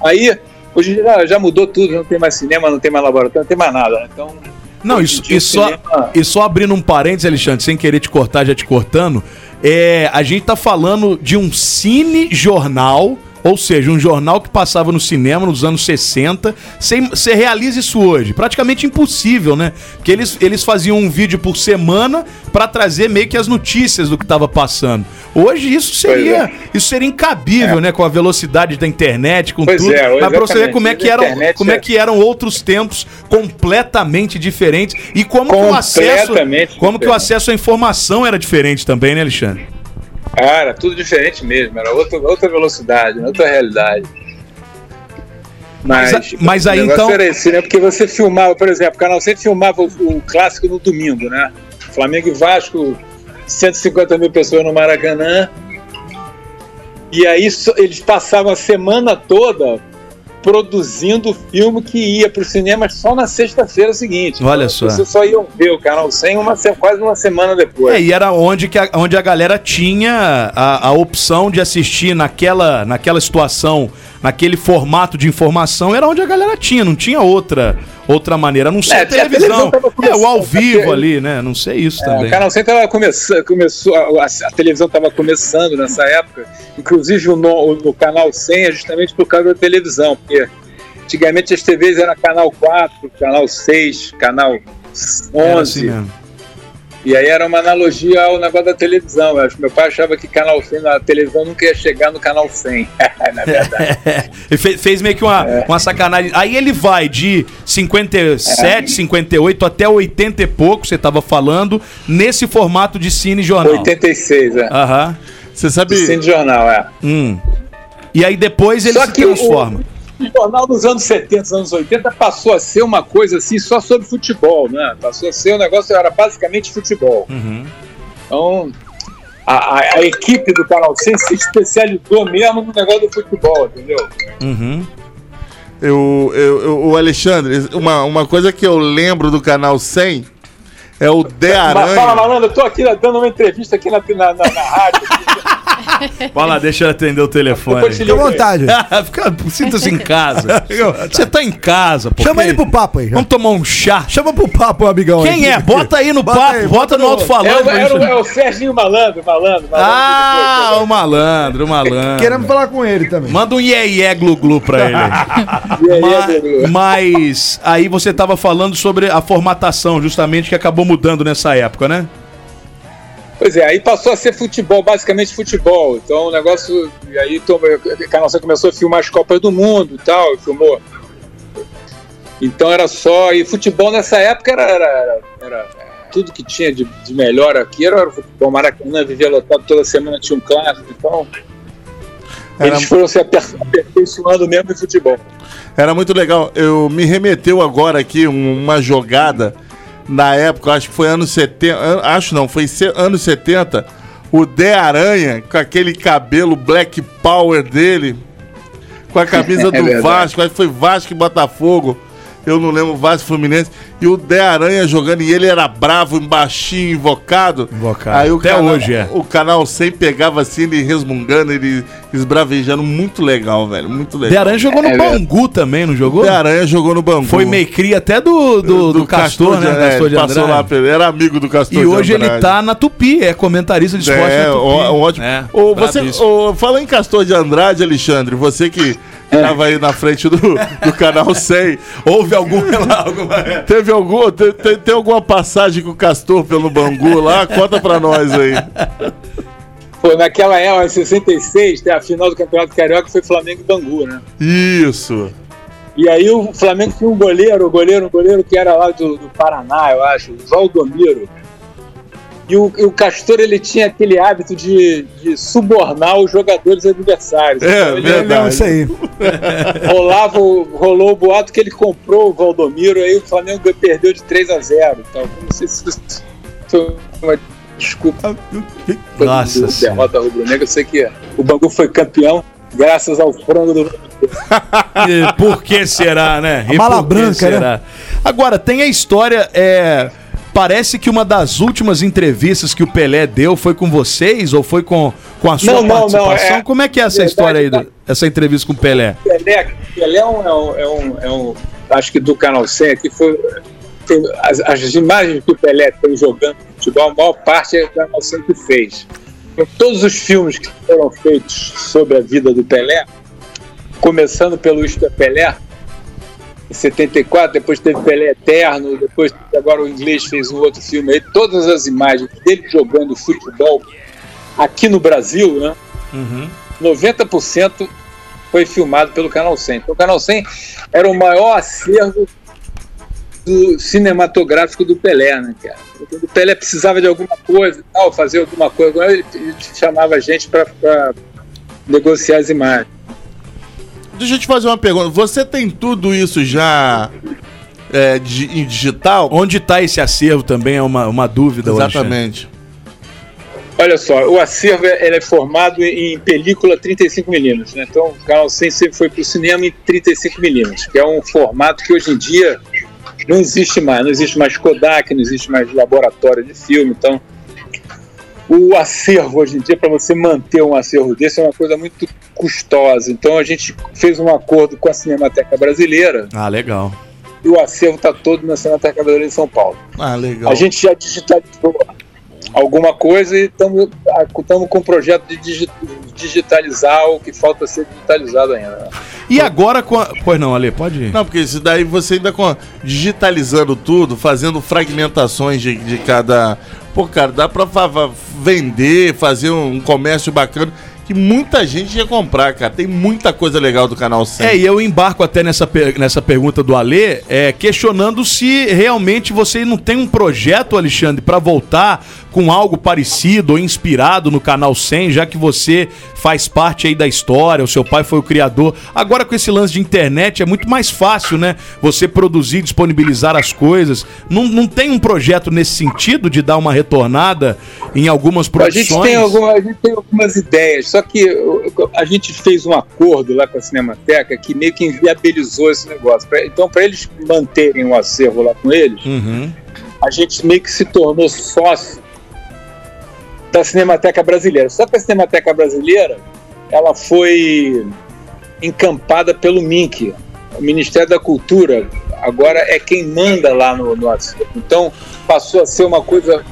aí, hoje em dia já, já mudou tudo, não tem mais cinema, não tem mais laboratório, não tem mais nada, né? Então, Não, isso, e, só, cinema- e só abrindo um parênteses, Alexandre, sem querer te cortar, já te cortando, é, a gente tá falando de um cine-jornal, ou seja, um jornal que passava no cinema nos anos 60. Sem- Você realiza isso hoje? Praticamente impossível, né? Porque eles, eles faziam um vídeo por semana pra trazer meio que as notícias do que tava passando. Hoje isso seria, isso seria incabível, né? Com a velocidade da internet, com Pois tudo. é, Mas pra você ver como é que eram, como é é- que eram outros tempos completamente diferentes e como que o acesso, como que o diferente. acesso à informação era diferente também, né, Alexandre? Era tudo diferente mesmo, era outra, outra velocidade, né? outra realidade. Mas, Mas mas aí, então- Era esse, né? Porque você filmava, por exemplo, o Canal 100 filmava o, o clássico no domingo, né? Flamengo e Vasco, 150 mil pessoas no Maracanã. E aí eles passavam a semana toda produzindo o filme que ia para os cinemas só na sexta-feira seguinte. Olha só. Você só ia ver o Canal 100 uma, se- quase uma semana depois. É, e era onde, que a, onde a galera tinha a, a opção de assistir naquela, naquela situação, naquele formato de informação, era onde a galera tinha, não tinha outra outra maneira, a não ser É, a a televisão televisão. tava É, o ao vivo ali, né? Não sei isso É, também. o Canal 100 tava começando, começou, a, a televisão estava começando nessa época, inclusive o, no, o Canal 100 é justamente por causa da televisão, porque antigamente as TVs eram Canal 4, Canal 6, Canal 11, Era assim mesmo. E aí era uma analogia ao negócio da televisão. Eu acho que meu pai achava que Canal 100, a televisão nunca ia chegar no Canal 100, [laughs] na verdade. Ele [laughs] fe- fez meio que uma, É. uma sacanagem. Aí ele vai de 57, 58 até 80 e pouco, você tava falando, nesse formato de cine jornal. 86, é. Aham. Você sabe. Cine jornal, é. Hum. E aí depois ele Só se que o- transforma. O jornal dos anos 70, anos 80 passou a ser uma coisa assim só sobre futebol, né? Passou a ser um negócio, era basicamente futebol. Uhum. Então, a, a- a equipe do Canal 100 se especializou mesmo no negócio do futebol, entendeu? Uhum. Eu, eu, eu- o Alexandre, uma, uma coisa que eu lembro do canal 100 é o De Mas fala, Aranha. malandro, eu tô aqui dando uma entrevista aqui na, na, na- na rádio. aqui. [laughs] Vai lá, deixa eu atender o telefone. Fica à vontade. [laughs] Fica, sinta-se em casa. [laughs] Você tá em casa, pô. Chama ele pro papo aí. Vamos tomar um chá. Chama pro papo, amigão. Quem aí. é? Bota aí no Bota papo, aí, bota no É, alto-falante. o- gente- é o Serginho Malandro, Malandro, Malandro. Ah, o malandro, o malandro. Queremos falar com ele também. Manda um iê iê glu glu pra ele. Ma- mas aí você tava falando sobre a formatação, justamente, que acabou mudando nessa época, né? Pois é, aí passou a ser futebol, basicamente futebol. Então o negócio. E aí tom- a começou a filmar as Copas do Mundo e tal, filmou. Então era só. E futebol nessa época era. era, era- era- tudo que tinha de, de melhor aqui era, o futebol. Maracanã vivia lotado toda semana, tinha um clássico. Então. Era- Eles foram se aper- aperfeiçoando mesmo em futebol. Era muito legal. Eu me remeteu agora aqui um- uma jogada na época, acho que foi anos 70, an- acho não, foi anos 70, o Dé Aranha com aquele cabelo black power dele, com a camisa [laughs] É do verdade. Vasco, acho que foi Vasco e Botafogo. Eu não lembro Vasco e Fluminense. E o Dé Aranha jogando, e ele era bravo, baixinho, invocado. Invocado. Aí o Até canal, hoje é. O canal 100 pegava assim, ele resmungando, ele esbravejando. Muito legal, velho. Muito legal. De Aranha jogou no É verdade. Bangu também, não jogou? De Aranha jogou no Bangu. Foi meio cria até do, do, do Castor, né? de- Castor de é, passou lá, pra ele, era amigo do Castor E de hoje ele Andrade. tá na Tupi, é comentarista de esporte É, na Tupi. ó, ótimo. É, Ô, você, ô, fala em Castor de Andrade, Alexandre, você que É. tava aí na frente do, do canal 100, Houve algum... alguma... teve algum, tem, tem- tem alguma passagem com o Castor pelo Bangu lá? Conta pra nós aí. Pô, naquela época, em 66, a final do Campeonato Carioca foi Flamengo e Bangu, né? Isso. E aí o Flamengo tinha um goleiro, um goleiro, um goleiro que era lá do, do Paraná, eu acho, o Valdomiro. E o, e o Castor ele tinha aquele hábito de, de subornar os jogadores adversários. É, Então, ele- verdade. Não, isso aí. [laughs] rolava, rolou o boato que ele comprou o Valdomiro, aí o Flamengo perdeu de 3 a 0 Então, não sei se isso foi uma desculpa Nossa do Senhora. derrota rubro-negra. Eu sei que o Bangu foi campeão graças ao frango do [laughs] E por que será, né? E mala por que branca, né? será? Agora, tem a história. É, parece que uma das últimas entrevistas que o Pelé deu foi com vocês ou foi com, com a sua Não, não, não, participação? é- Como é que é essa Verdade, história aí, do- essa entrevista com o Pelé? Pelé, Pelé é um, é um, é um, é acho que do Canal 100 aqui foi tem- as, as imagens que o Pelé tem jogando futebol, a maior parte é o Canal 100 que fez. Então, todos os filmes que foram feitos sobre a vida do Pelé, começando pelo Isto é Pelé, em 74, depois teve Pelé Eterno, depois agora o inglês fez um outro filme aí, todas as imagens dele jogando futebol aqui no Brasil, né? 90% foi filmado pelo Canal 100. Então, o Canal 100 era o maior acervo do cinematográfico do Pelé, né, cara? Quando o Pelé precisava de alguma coisa, tal, fazer alguma coisa, ele, ele chamava a gente para negociar as imagens. Deixa eu te fazer uma pergunta. Você tem tudo isso já é, di- em digital? Onde está esse acervo também é uma, uma dúvida. Exatamente. Olha só, o acervo é- ele é formado em em película 35mm, né? Então o Canal 100 sempre foi para o cinema em 35mm, que é um formato que hoje em dia não existe mais. Não existe mais Kodak, não existe mais laboratório de filme. Então o acervo hoje em dia, para você manter um acervo desse, é uma coisa muito custosa. Então a gente fez um acordo com a Cinemateca Brasileira Ah, legal. e o acervo está todo na Cinemateca Brasileira em São Paulo. Ah, legal. A gente já digitalizou alguma coisa e estamos com o projeto de digi- digitalizar o que falta ser digitalizado ainda. E agora com a... Pois não, Ale, pode ir. Não, porque isso daí você ainda com, digitalizando tudo, fazendo fragmentações de, de cada. Pô, cara, dá pra vender, fazer um comércio bacana que muita gente ia comprar, cara. Tem muita coisa legal do canal 100. É, e eu embarco até nessa, per- nessa pergunta do Alê, é, questionando se realmente você não tem um projeto, Alexandre, para voltar com algo parecido ou inspirado no canal 100, já que você faz parte aí da história, o seu pai foi o criador. Agora com esse lance de internet é muito mais fácil, né? Você produzir, disponibilizar as coisas. Não, não tem um projeto nesse sentido de dar uma retornada em algumas A produções? gente, tem alguma- a gente tem algumas ideias, só que a gente fez um acordo lá com a Cinemateca que meio que inviabilizou esse negócio. Então, para eles manterem o acervo lá com eles, Uhum. a gente meio que se tornou sócio da Cinemateca Brasileira. Só que a Cinemateca Brasileira ela foi encampada pelo MINC, o Ministério da Cultura. Agora é quem manda lá no, no acervo. Então passou a ser uma coisa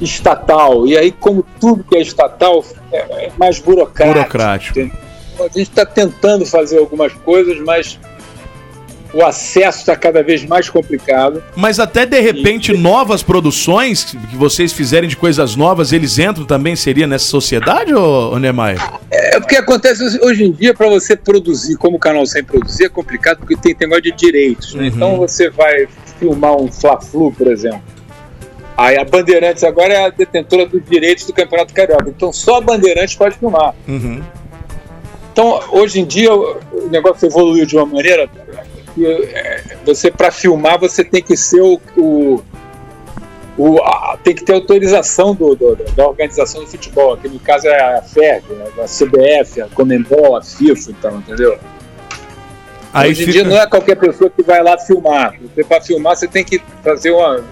estatal. E aí, como tudo que é estatal, é, é mais burocrático. Burocrático. entendeu? A gente está tentando fazer algumas coisas, mas o acesso está cada vez mais complicado. Mas até de repente novas produções que vocês fizerem de coisas novas, eles entram também, seria nessa sociedade, ô, ô Niemeyer? É porque acontece hoje- em dia, para você produzir, como o canal sem produzir, é complicado porque tem negócio de direitos. né? Uhum. Então você vai filmar um Fla-Flu, por exemplo. Aí a Bandeirantes agora é a detentora dos direitos do Campeonato Carioca. Então só a Bandeirantes pode filmar. Uhum. Então, hoje em dia, o negócio evoluiu de uma maneira que é, você, para filmar, você tem que ser o. o- o- a- tem que ter autorização do, do- da organização do futebol, que no caso é a FERJ, né, a CBF, a Comembol, a FIFA, então, entendeu? Aí Hoje em fica- dia não é qualquer pessoa que vai lá filmar. Para filmar, você tem que fazer uma.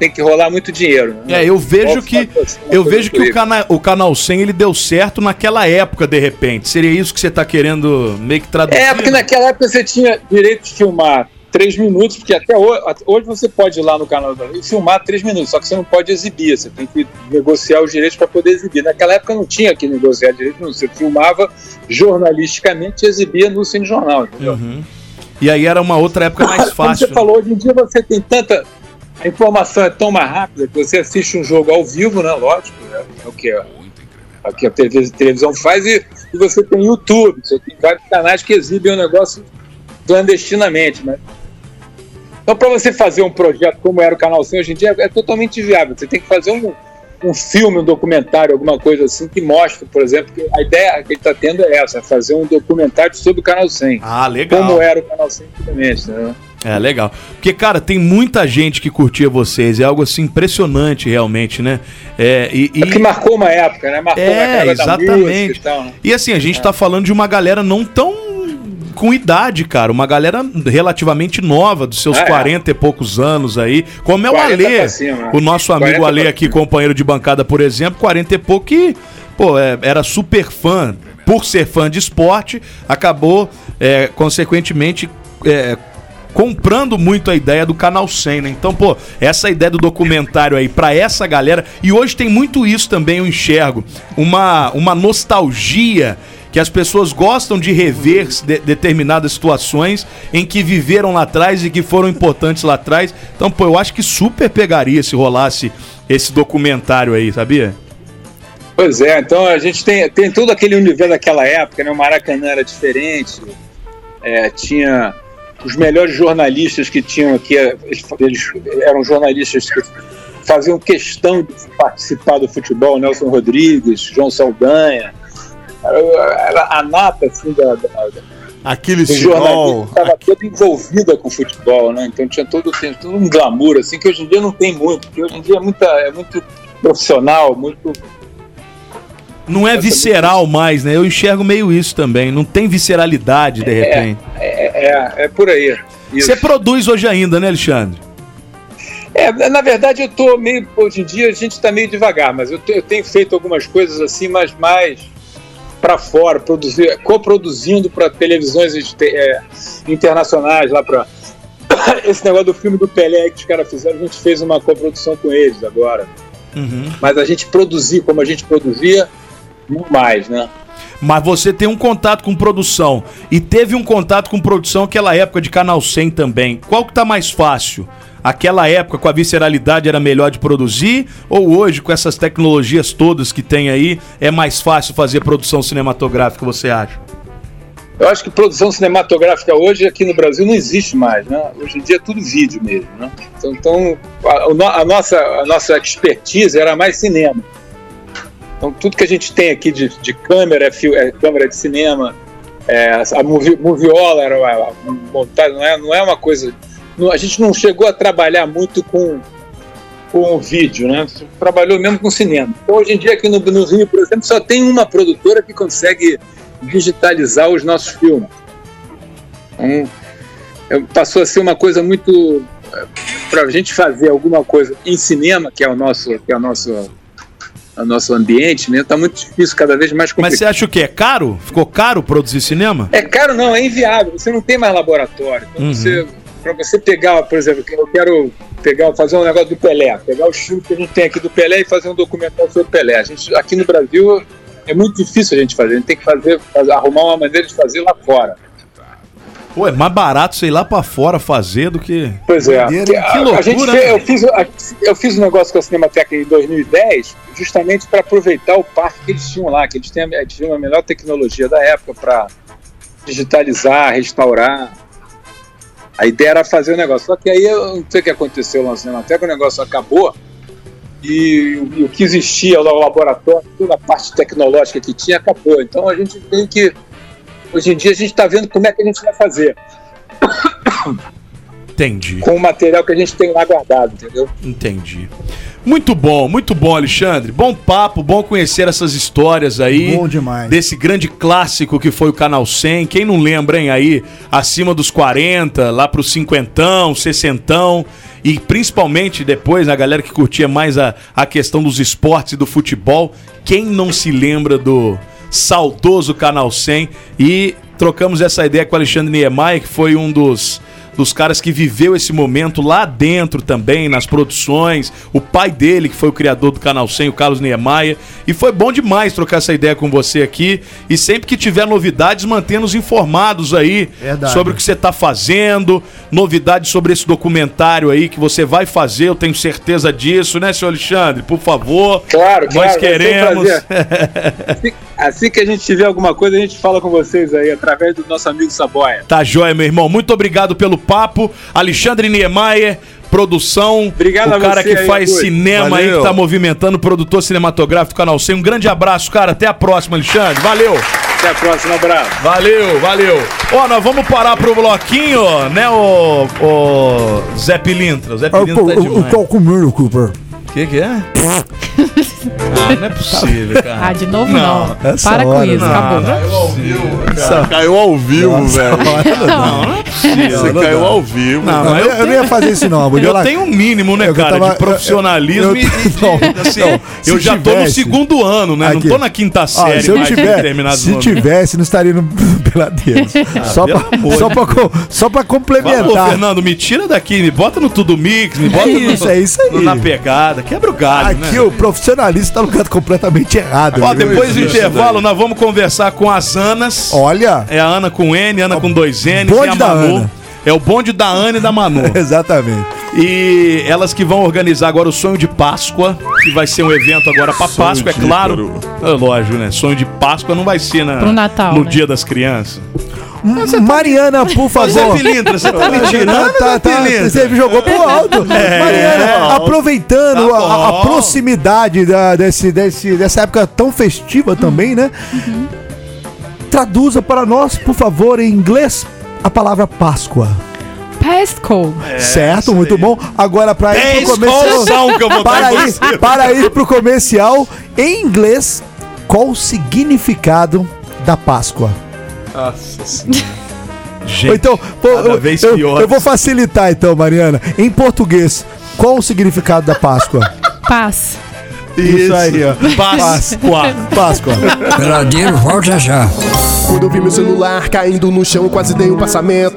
Tem que rolar muito dinheiro. né? É, eu vejo que eu vejo que o, incrível. cana o canal 100 ele deu certo naquela época de repente. Seria isso que você tá querendo meio que traduzir? É, porque naquela época você tinha direito de filmar três minutos, porque até hoje, hoje você pode ir lá no canal e filmar três minutos, só que você não pode exibir, você tem que negociar os direitos para poder exibir. Naquela época não tinha que negociar direitos, não. você filmava jornalisticamente e exibia no Cine Jornal. entendeu? Uhum. E aí era uma outra época mais Como fácil. você falou, hoje em dia você tem tanta. A informação é tão mais rápida que você assiste um jogo ao vivo, né? Lógico, é, é o que a, é o que a televis- televisão faz, e, e você tem YouTube, você tem vários canais que exibem o negócio clandestinamente, né? Então, para você fazer um projeto como era o Canal 100 hoje em dia, é totalmente viável. Você tem que fazer um, um filme, um documentário, alguma coisa assim, que mostre, por exemplo, que a ideia que ele está tendo é essa, é fazer um documentário sobre o Canal 100. Ah, legal. Como era o Canal 100 antigamente, né? É, legal. Porque, cara, tem muita gente que curtia vocês. É algo assim impressionante, realmente, né? É, e, e... que marcou uma época, né? Marcou uma É, música exatamente. e tal, né? E assim, a gente tá falando de uma galera não tão com idade, cara. Uma galera relativamente nova, dos seus Ah, é. 40 e poucos anos aí. Como é o 40 Alê, cima. o nosso amigo 40 Alê aqui, companheiro de bancada, por exemplo, 40 e pouco, que, pô, é, era super fã. Por ser fã de esporte, acabou, é, consequentemente, é, comprando muito a ideia do Canal 100, né? Então, pô, essa ideia do documentário aí pra essa galera, e hoje tem muito isso também, eu enxergo, uma, uma nostalgia que as pessoas gostam de rever de- determinadas situações em que viveram lá atrás e que foram importantes lá atrás. Então, pô, eu acho que super pegaria se rolasse esse documentário aí, sabia? Pois é, então a gente tem, tem todo aquele universo daquela época, né? O Maracanã era diferente, é, tinha os melhores jornalistas que tinham aqui, eles, eram jornalistas que faziam questão de participar do futebol, Nelson Rodrigues, João Saldanha, era, a nata assim da, da, Aquele jornalismo estava toda envolvida com o futebol, né? Então tinha todo, tinha todo um glamour, assim, que hoje em dia não tem muito, porque hoje em dia é, muita, é muito profissional, muito. Não é visceral mais, né? Eu enxergo meio isso também. Não tem visceralidade, de repente. É, é, é por aí. Isso. Você produz hoje ainda, né, Alexandre? É, na verdade, eu tô meio. Hoje em dia a gente está meio devagar, mas eu, eu tenho feito algumas coisas assim, mas mais para fora, produzir, coproduzindo para televisões é, internacionais lá para [coughs] esse negócio do filme do Pelé que os caras fizeram, a gente fez uma coprodução com eles agora. Uhum. Mas a gente produzir como a gente produzia, não mais, né? Mas você tem um contato com produção e teve um contato com produção aquela época de Canal 100 também. Qual que tá mais fácil? Aquela época com a visceralidade era melhor de produzir ou hoje com essas tecnologias todas que tem aí é mais fácil fazer produção cinematográfica, você acha? Eu acho que produção cinematográfica hoje aqui no Brasil não existe mais, né? Hoje em dia é tudo vídeo mesmo, né? Então, então a, a nossa, a nossa expertise era mais cinema. Então tudo que a gente tem aqui de, de câmera, é, é câmera de cinema, é, a movi, moviola uma montagem, não é, não é uma coisa... não- a gente não chegou a trabalhar muito com, com vídeo, né? Trabalhou mesmo com cinema. Então hoje em dia aqui no, no Rio, por exemplo, só tem uma produtora que consegue digitalizar os nossos filmes. Então, é, passou a ser uma coisa muito para a gente fazer alguma coisa em cinema, que é o nosso, que é o nosso o nosso ambiente, né? Tá muito difícil, cada vez mais Mas complicado. você acha o quê? É caro? Ficou caro produzir cinema? É caro não, é inviável. Você não tem mais laboratório. Então Uhum. você, para você pegar, por exemplo, eu quero pegar, fazer um negócio do Pelé, pegar os filmes que a gente tem aqui do Pelé e fazer um documentário sobre o Pelé. A gente, aqui no Brasil é muito difícil a gente fazer. A gente tem que fazer, fazer- arrumar uma maneira de fazer lá fora. Pô, é mais barato sei lá pra fora fazer do que. Pois é. Que a, loucura, a gente né? fez, eu, fiz, eu fiz um negócio com a Cinemateca em 2010, justamente para aproveitar o parque que eles tinham lá, que eles, tinham a melhor tecnologia da época para digitalizar, restaurar. A ideia era fazer o negócio. Só que aí eu não sei o que aconteceu lá na Cinemateca, o negócio acabou. E, o- e o que existia lá no laboratório, toda a parte tecnológica que tinha, acabou. Então a gente tem que. Hoje em dia a gente está vendo como é que a gente vai fazer Entendi. com o material que a gente tem lá guardado, entendeu? Entendi. Muito bom, muito bom, Alexandre. Bom papo, bom conhecer essas histórias aí. Bom demais. Desse grande clássico que foi o Canal 100. Quem não lembra, hein, aí, acima dos 40, lá pro cinquentão, sessentão. E principalmente depois, a galera que curtia mais a, a questão dos esportes e do futebol. Quem não se lembra do saudoso Canal 100? E trocamos essa ideia com o Alexandre Niemeyer, que foi um dos dos caras que viveu esse momento lá dentro também, nas produções. O pai dele, que foi o criador do Canal 100, o Carlos Niemeyer. E foi bom demais trocar essa ideia com você aqui. E sempre que tiver novidades, mantenha-nos informados aí Verdade. sobre o que você está fazendo. Novidades sobre esse documentário aí que você vai fazer, eu tenho certeza disso, né, senhor Alexandre? Por favor. Claro, Nós claro, vai ser um queremos. [laughs] Assim, que a gente tiver alguma coisa, a gente fala com vocês aí, através do nosso amigo Saboia. Tá joia, meu irmão. Muito obrigado pelo papo. Alexandre Niemeyer, produção. Obrigado o a cara você que aí, faz Augusto. cinema aí, Valeu. que tá movimentando, produtor cinematográfico do Canal 100. Um grande abraço, cara. Até a próxima, Alexandre. Valeu. Até a próxima, abraço. Valeu, valeu. Ó, nós vamos parar pro bloquinho, né, o, o Zé Pilintra. O Zé Pilintra tá demais. tô comendo, Cooper. O que que é? [laughs] Ah, não é possível, [laughs] cara. Ah, de novo não. essa Para com hora, isso, não. acabou. Caiu ao vivo, cara. Caiu ao vivo, velho. Não, não é possível. Você não caiu ao vivo. Não, Não, eu, eu não ia fazer isso não. Eu tenho um mínimo, né, Eu cara, tava- de profissionalismo eu- eu- e [laughs] não, assim, não, eu já tô no tivesse- segundo ano, né? Aqui. Não tô na quinta série se eu tiver, se tivesse, não estaria no [laughs] Peladeiros. só, pra, amor só, de pra, só pra Ô, complementar. Fernando, me tira daqui, me bota no Tudo Mix, me bota isso, no, é isso aí. no- na pegada, quebra o galho, Aqui né? o profissionalista tá no canto completamente errado. Ó, depois do intervalo, nós vamos conversar com as Anas. Olha, É a Ana com N, Ana com dois N's e bonde a da Manu. Ana. É o bonde da Ana e da Manu. [laughs] exatamente. E elas que vão organizar agora o Sonho de Páscoa, que vai ser um evento agora pra Sonho Páscoa, é claro. É lógico, né? Sonho de Páscoa não vai ser na, Pro Natal, no né? Dia das Crianças. Mariana, por favor. Zé Pilintra, você tá me tirando, Tá, Zé tá, Pilintra? você jogou pro [laughs] alto. Mariana, aproveitando Tá a, a proximidade da- desse, desse, dessa época tão festiva também, né? Traduza para nós, por favor, em inglês, a palavra Páscoa. Pesco. certo, muito bom. Agora, para ir pro comercial. colção que eu vou dar para, ir, para ir pro comercial, em inglês, qual o significado da Páscoa? Nossa senhora. Gente, então, pô, cada eu, vez eu- pior. eu vou facilitar então, Mariana. Em português, qual o significado da Páscoa? Paz. Isso aí, ó. Páscoa. Páscoa. Peladeiro, volta já. Quando eu vi meu celular caindo no chão, quase dei um passamento.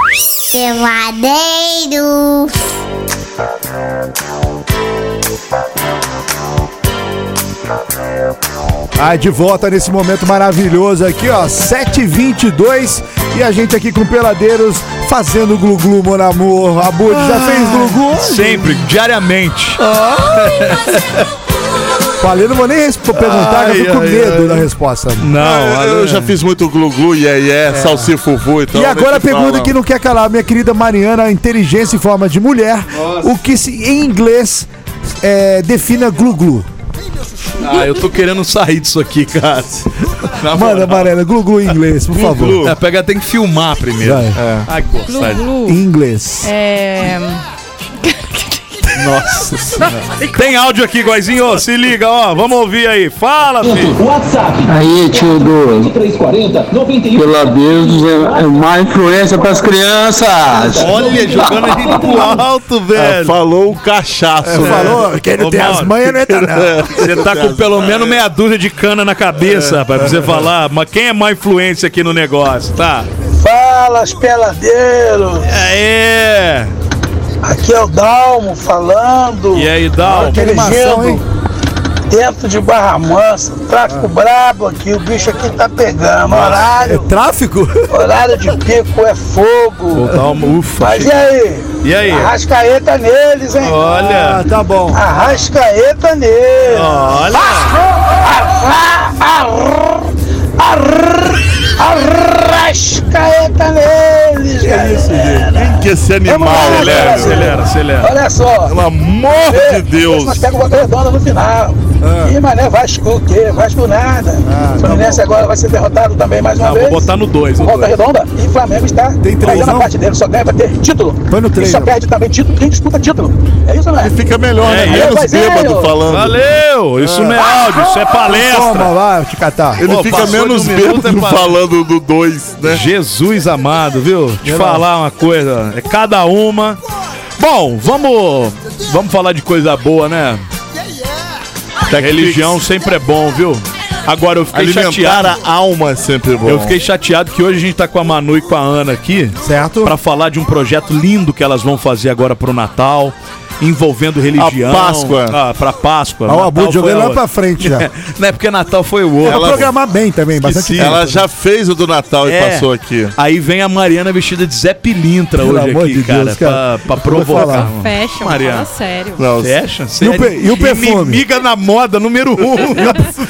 Peladeiro. Ah, de volta nesse momento maravilhoso aqui, ó, 7h22 e a gente aqui com Peladeiros fazendo glu-glu, mon amor. A Bud já fez glu-glu? Sempre, diariamente. [laughs] Falei, não vou nem perguntar, que eu tô com Ai, ai, medo ai. da resposta. Não, eu, eu já fiz muito glu-glu, iê, iê, salsifufu, então... e agora a pergunta falar. que não quer calar, minha querida Mariana, inteligência em forma de mulher, o que se, em inglês é, defina glu-glu? Ah, eu tô querendo sair disso aqui, cara. Na Manda. Mariana, glu-glu em inglês, por favor. É, pega, tem que filmar primeiro. Vai. Ai, que gostade. Glu-glu. Em inglês. É. Nossa senhora. Tem áudio aqui, Goizinho, ó, se liga, ó. Vamos ouvir aí. Fala, filho. WhatsApp. Aí, tio do 340 91 Peladeiros é, é má influência pras crianças. Olha, jogando a gente pro alto, Ah, velho. falou o cachaço, né? Falou, quem não Ô, tem as Mauro. manhas não entra não. Você tá com pelo menos meia dúzia de cana na cabeça, rapaz, pra você falar. Mas quem é má influência aqui no negócio, tá? Fala, peladeiros. Aê! Aqui é o Dalmo falando. E aí, Dal? animação, hein? Dentro de Barra Mansa. Tráfico brabo aqui. O bicho aqui tá pegando. É Horário. tráfico? Horário de pico é fogo. Ô, Dalmo, ufa. Mas e aí? E aí? Arrascaeta neles, hein? Olha, Ah, tá bom. Arrascaeta neles. olha. Arrascaeta neles, galera. Quem que é esse animal, lá, né? galera. Acelera, acelera. Olha só. Pelo amor de Deus. Nós pegamos uma redonda no final. Ih, mané, Vasco o quê? Vasco nada. Ah, o Fluminense agora vai ser derrotado também mais uma Não, vou vez. botar no 2. Volta redonda e Flamengo está Tem três, fazendo a não? parte dele, só ganha pra ter título. Foi no três, E só não. perde também título quem disputa título. É isso, né? E fica melhor, né? É, Menos Goizinho. bêbado falando. Valeu! Isso não é áudio, isso é palestra. Toma, vai, te catar. Ele Pô, fica menos um bêbado é falando do 2, né? Jesus amado, viu? Te falar uma coisa, é cada uma. Bom, vamos vamos falar de coisa boa, né? Religião sempre é bom, viu? Agora eu fiquei Alimentar chateado. a alma é sempre bom. Eu fiquei chateado que hoje a gente tá com a Manu e com a Ana aqui Certo? pra falar de um projeto lindo que elas vão fazer agora pro Natal, envolvendo religião. A Páscoa. Ah, pra Páscoa. Ó, o Natal Abud foi jogando a lá outra. pra frente já. [laughs] Não é porque Natal foi o outro. Pra programar bem também, bastante tempo. Ela já fez o do Natal e É. passou aqui. Aí vem a Mariana vestida de Zé Pilintra Pelo hoje amor aqui, de cara, Deus, cara. pra, pra provocar. Fashion, Mariana. fala sério. Não, Fashion? E o pe- e o perfume? Inimiga na moda número um.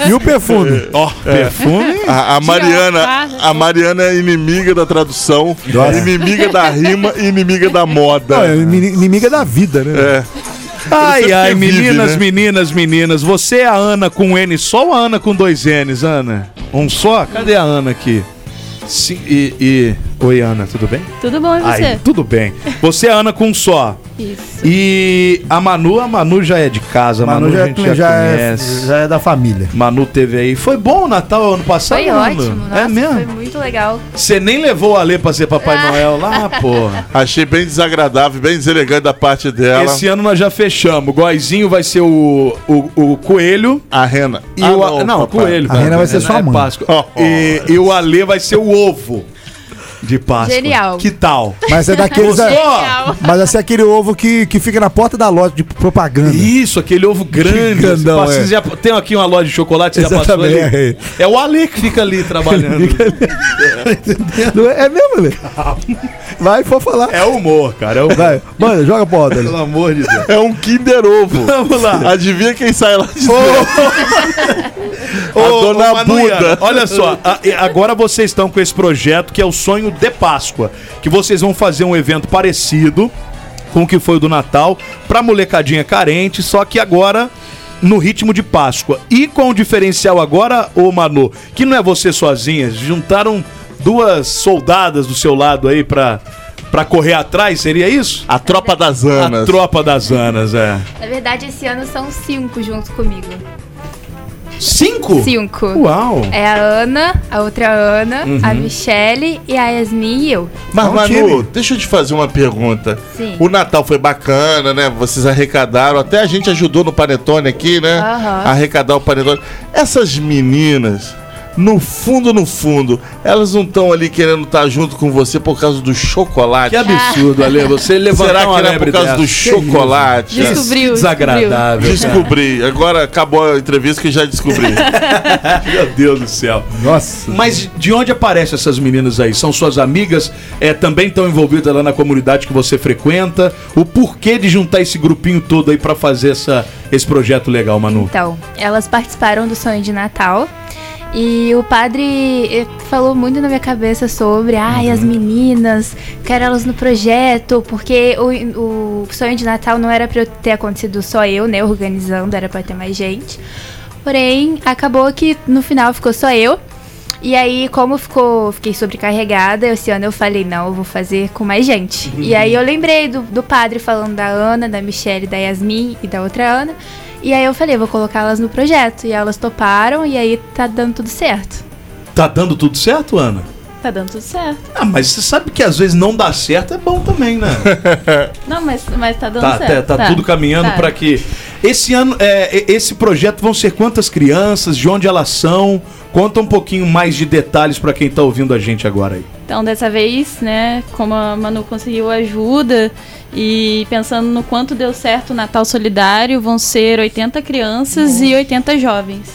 [laughs] E o perfume? Ó, perfume. A, a Mariana, a Mariana é inimiga da tradução, Nossa. inimiga da rima e inimiga da moda. Não, é ini- inimiga da vida, né? É. Ai, Você ai, vive, meninas, né? meninas, meninas. Você é a Ana com um N só ou a Ana com dois N's, Ana? Um só? Cadê a Ana aqui? Sim, e, e... Oi, Ana, tudo bem? Tudo bom e você? Ai, tudo bem. Você é a Ana com um só. Isso. E a Manu, a Manu já é de casa, a Manu, Manu a já, gente já, já, é, conhece. já é da família. Manu teve aí. Foi bom o Natal ano passado? Foi Manu? ótimo, nossa, é mesmo? foi muito legal. Você nem levou a Lê pra ser Papai Noel lá, [laughs] porra. Achei bem desagradável, bem deselegante da parte dela. Esse ano nós já fechamos. O Goizinho vai ser o, o, o Coelho. A Rena. E Ah, o, não, não, o. Coelho. A Rena vai ser Rena sua é mãe. Páscoa. Oh, [laughs] oh. E, e o Alê vai ser o ovo de Páscoa. Genial. Que tal? Mas é daqueles. Genial. Mas é aquele ovo que, que fica na porta da loja de propaganda. Isso, aquele ovo grande. Grandão, Você é. já- tem aqui uma loja de chocolate, você já passou ali? Exatamente. É o Ale que fica ali trabalhando. [laughs] Não é, é mesmo, Lê? [laughs] Vai, pode falar. É humor, cara. É humor. Vai, manda, joga roda, Lê. Pelo amor de Deus. É um Kinder Ovo. Vamos lá. Adivinha quem sai lá de Ô, A dona Buda. Olha só, a- agora vocês estão com esse projeto que é o sonho de Páscoa, que vocês vão fazer um evento parecido com o que foi o do Natal pra molecadinha carente, só que agora no ritmo de Páscoa. E com o diferencial agora, ô Manu, que não é você sozinha, juntaram duas soldadas do seu lado aí pra, pra correr atrás, seria isso? A tropa das A Anas. tropa das Anas, é. Na verdade, esse ano são cinco junto comigo. Cinco? Cinco. Uau! É a Ana, a outra Ana, Uhum. a Michelle e a Yasmin e eu. Mas, Bom Manu, time. deixa eu te fazer uma pergunta. Sim. O Natal foi bacana, né? Vocês arrecadaram, até a gente ajudou no Panetone aqui, né? Aham. Arrecadar o Panetone. Essas meninas no fundo, no fundo, elas não estão ali querendo estar junto com você por causa do chocolate? Que absurdo, Ale. Você levantar Será que lebre por causa dessa? do chocolate? isso? Descobriu, Desagradável. Descobri. Agora acabou a entrevista que já descobri. [laughs] Meu Deus do céu. Nossa. Mas de onde aparecem essas meninas aí? São suas amigas? É, também estão envolvidas lá na comunidade que você frequenta? O porquê de juntar esse grupinho todo aí pra fazer essa, esse projeto legal, Manu? Então, elas participaram do sonho de Natal. E o padre eh, falou muito na minha cabeça sobre, ai, as meninas, quero elas no projeto, porque o, o sonho de Natal não era eu ter acontecido só eu, né, organizando, era pra ter mais gente. Porém, acabou que no final ficou só eu. E aí, como ficou, fiquei sobrecarregada, esse ano eu falei, não, eu vou fazer com mais gente. E aí eu lembrei do, do padre falando da Ana, da Michelle, da Yasmin e da outra Ana. E aí eu falei, vou colocá-las no projeto. E elas toparam e aí tá dando tudo certo. Tá dando tudo certo, Ana? Tá dando tudo certo. Ah, mas você sabe que às vezes não dá certo é bom também, né? [laughs] Não, mas, mas tá dando Tá, certo. tá, tá tudo caminhando Tá. pra que esse ano, é, esse projeto vão ser quantas crianças, de onde elas são? Conta um pouquinho mais de detalhes pra quem tá ouvindo a gente agora aí. Então, dessa vez, né, como a Manu conseguiu ajuda e pensando no quanto deu certo o Natal Solidário, vão ser 80 crianças e 80 jovens.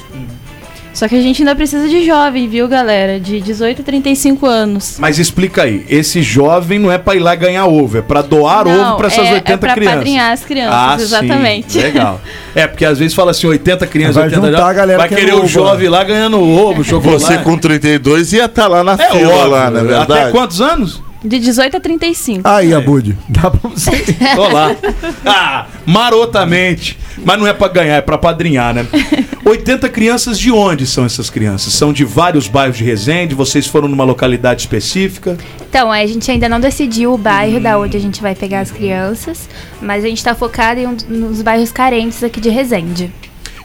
Só que a gente ainda precisa de jovem, viu, galera? De 18 a 35 anos. Mas explica aí, esse jovem não é pra ir lá ganhar ovo, é pra doar Não, ovo pra essas é- é 80 pra crianças. padrinhar as crianças, ah, exatamente. Sim, legal. [laughs] É, porque às vezes fala assim, 80 crianças, Vai 80 juntar galera vai querendo querer o ovo, jovem lá ganhando ovo, [laughs] chocolate. Você com 32 ia estar lá na É fila óbvio, lá, não é verdade? Até quantos anos? De 18 a 35. Aí, Abud, dá pra você. [laughs] Tô lá. Ah, marotamente. Mas não é pra ganhar, é pra padrinhar, né? [laughs] 80 crianças, de onde são essas crianças? São de vários bairros de Resende? Vocês foram numa localidade específica? Então, a gente ainda não decidiu o bairro da onde a gente vai pegar as crianças, mas a gente tá focado em um, nos bairros carentes aqui de Resende.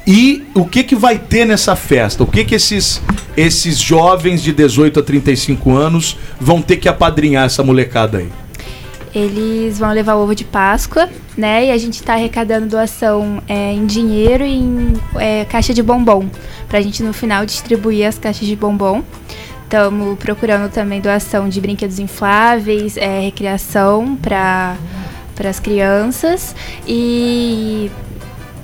E o que que vai ter nessa festa? O que que esses, esses jovens de 18 a 35 anos vão ter que apadrinhar essa molecada aí? Eles vão levar ovo de Páscoa, né? E a gente tá arrecadando doação é, em dinheiro e em é, caixa de bombom. Pra gente no final distribuir as caixas de bombom. Estamos procurando também doação de brinquedos infláveis, é, recreação para as crianças. E.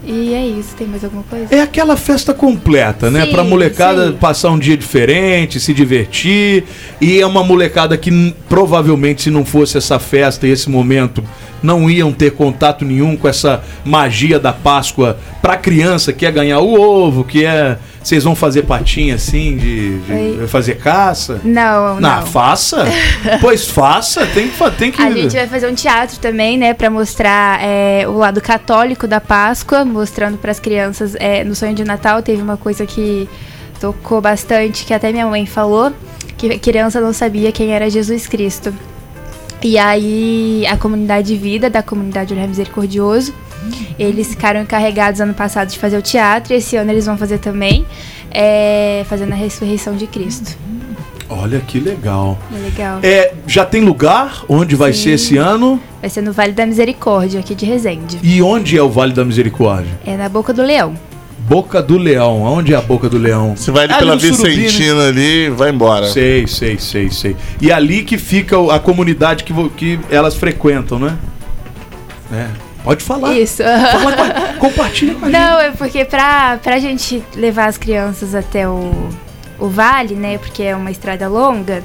E é isso. Tem mais alguma coisa? É aquela festa completa, né? Sim, pra molecada sim. passar um dia diferente, se divertir. E é uma molecada que provavelmente, se não fosse essa festa e esse momento, não iam ter contato nenhum com essa magia da Páscoa pra criança que é ganhar o ovo, que é. Vocês vão fazer patinha assim, de, de fazer caça? Não, não. faça? [laughs] pois faça, tem que. Tem que... A gente vai fazer um teatro também, né, Pra mostrar é, o lado católico da Páscoa, mostrando para as crianças. é, no sonho de Natal teve uma coisa que tocou bastante, que até minha mãe falou, que a criança não sabia quem era Jesus Cristo. E aí a comunidade Vida, da comunidade Olhar Misericordioso, eles ficaram encarregados ano passado de fazer o teatro, e esse ano eles vão fazer também, é, fazendo a ressurreição de Cristo. Olha que legal. É legal. É, já tem lugar onde vai Sim. ser esse ano? Vai ser no Vale da Misericórdia, aqui de Resende. E onde é o Vale da Misericórdia? É na Boca do Leão. Boca do Leão. Onde é a Boca do Leão? Você vai ali Ali pela no Surubim, né? Vicentina ali vai embora. Sei, sei, sei, sei. E ali que fica a comunidade que, que elas frequentam, né? É. Pode falar. Isso. Fala com a- [laughs] compartilha com a Não, é porque pra, pra gente levar as crianças até o, o vale, né? Porque é uma estrada longa.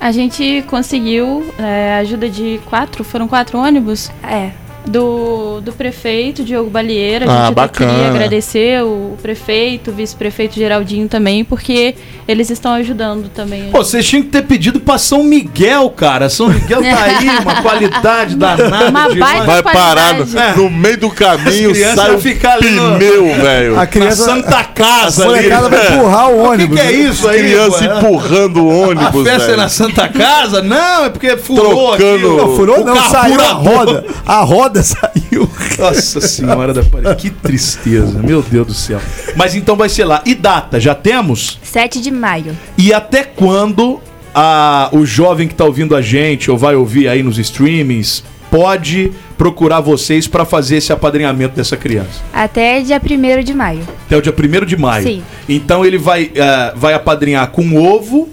A gente conseguiu é, a ajuda de quatro, foram quatro ônibus? É. Do, do prefeito Diogo Balieira. A Ah, gente bacana. queria agradecer o prefeito, o vice-prefeito Geraldinho também, porque eles estão ajudando também. Pô, vocês tinham que ter pedido pra São Miguel, cara. São Miguel tá aí, [laughs] uma qualidade danada. Uma baita Vai parar no, É. no meio do caminho, sai ficar no- pneu, velho. A criança. Na Santa Casa a ali. molecada vai empurrar o O que, ônibus. que é isso aí? Criança pô? empurrando o A ônibus, festa é na Santa Casa? Não, é porque furou aqui. Trocando- o- Não, furou, o não, saiu a carburador. roda. A roda [laughs] saiu. Nossa senhora da pare- Que tristeza, meu Deus do céu. Mas então vai ser lá. E data, já temos? 7 de maio. E até quando a, o jovem que tá ouvindo a gente, ou vai ouvir aí nos streamings, pode procurar vocês para fazer esse apadrinhamento dessa criança? Até dia 1 de maio. Até o dia 1 de maio. Sim. Então ele vai, eh, vai apadrinhar com ovo.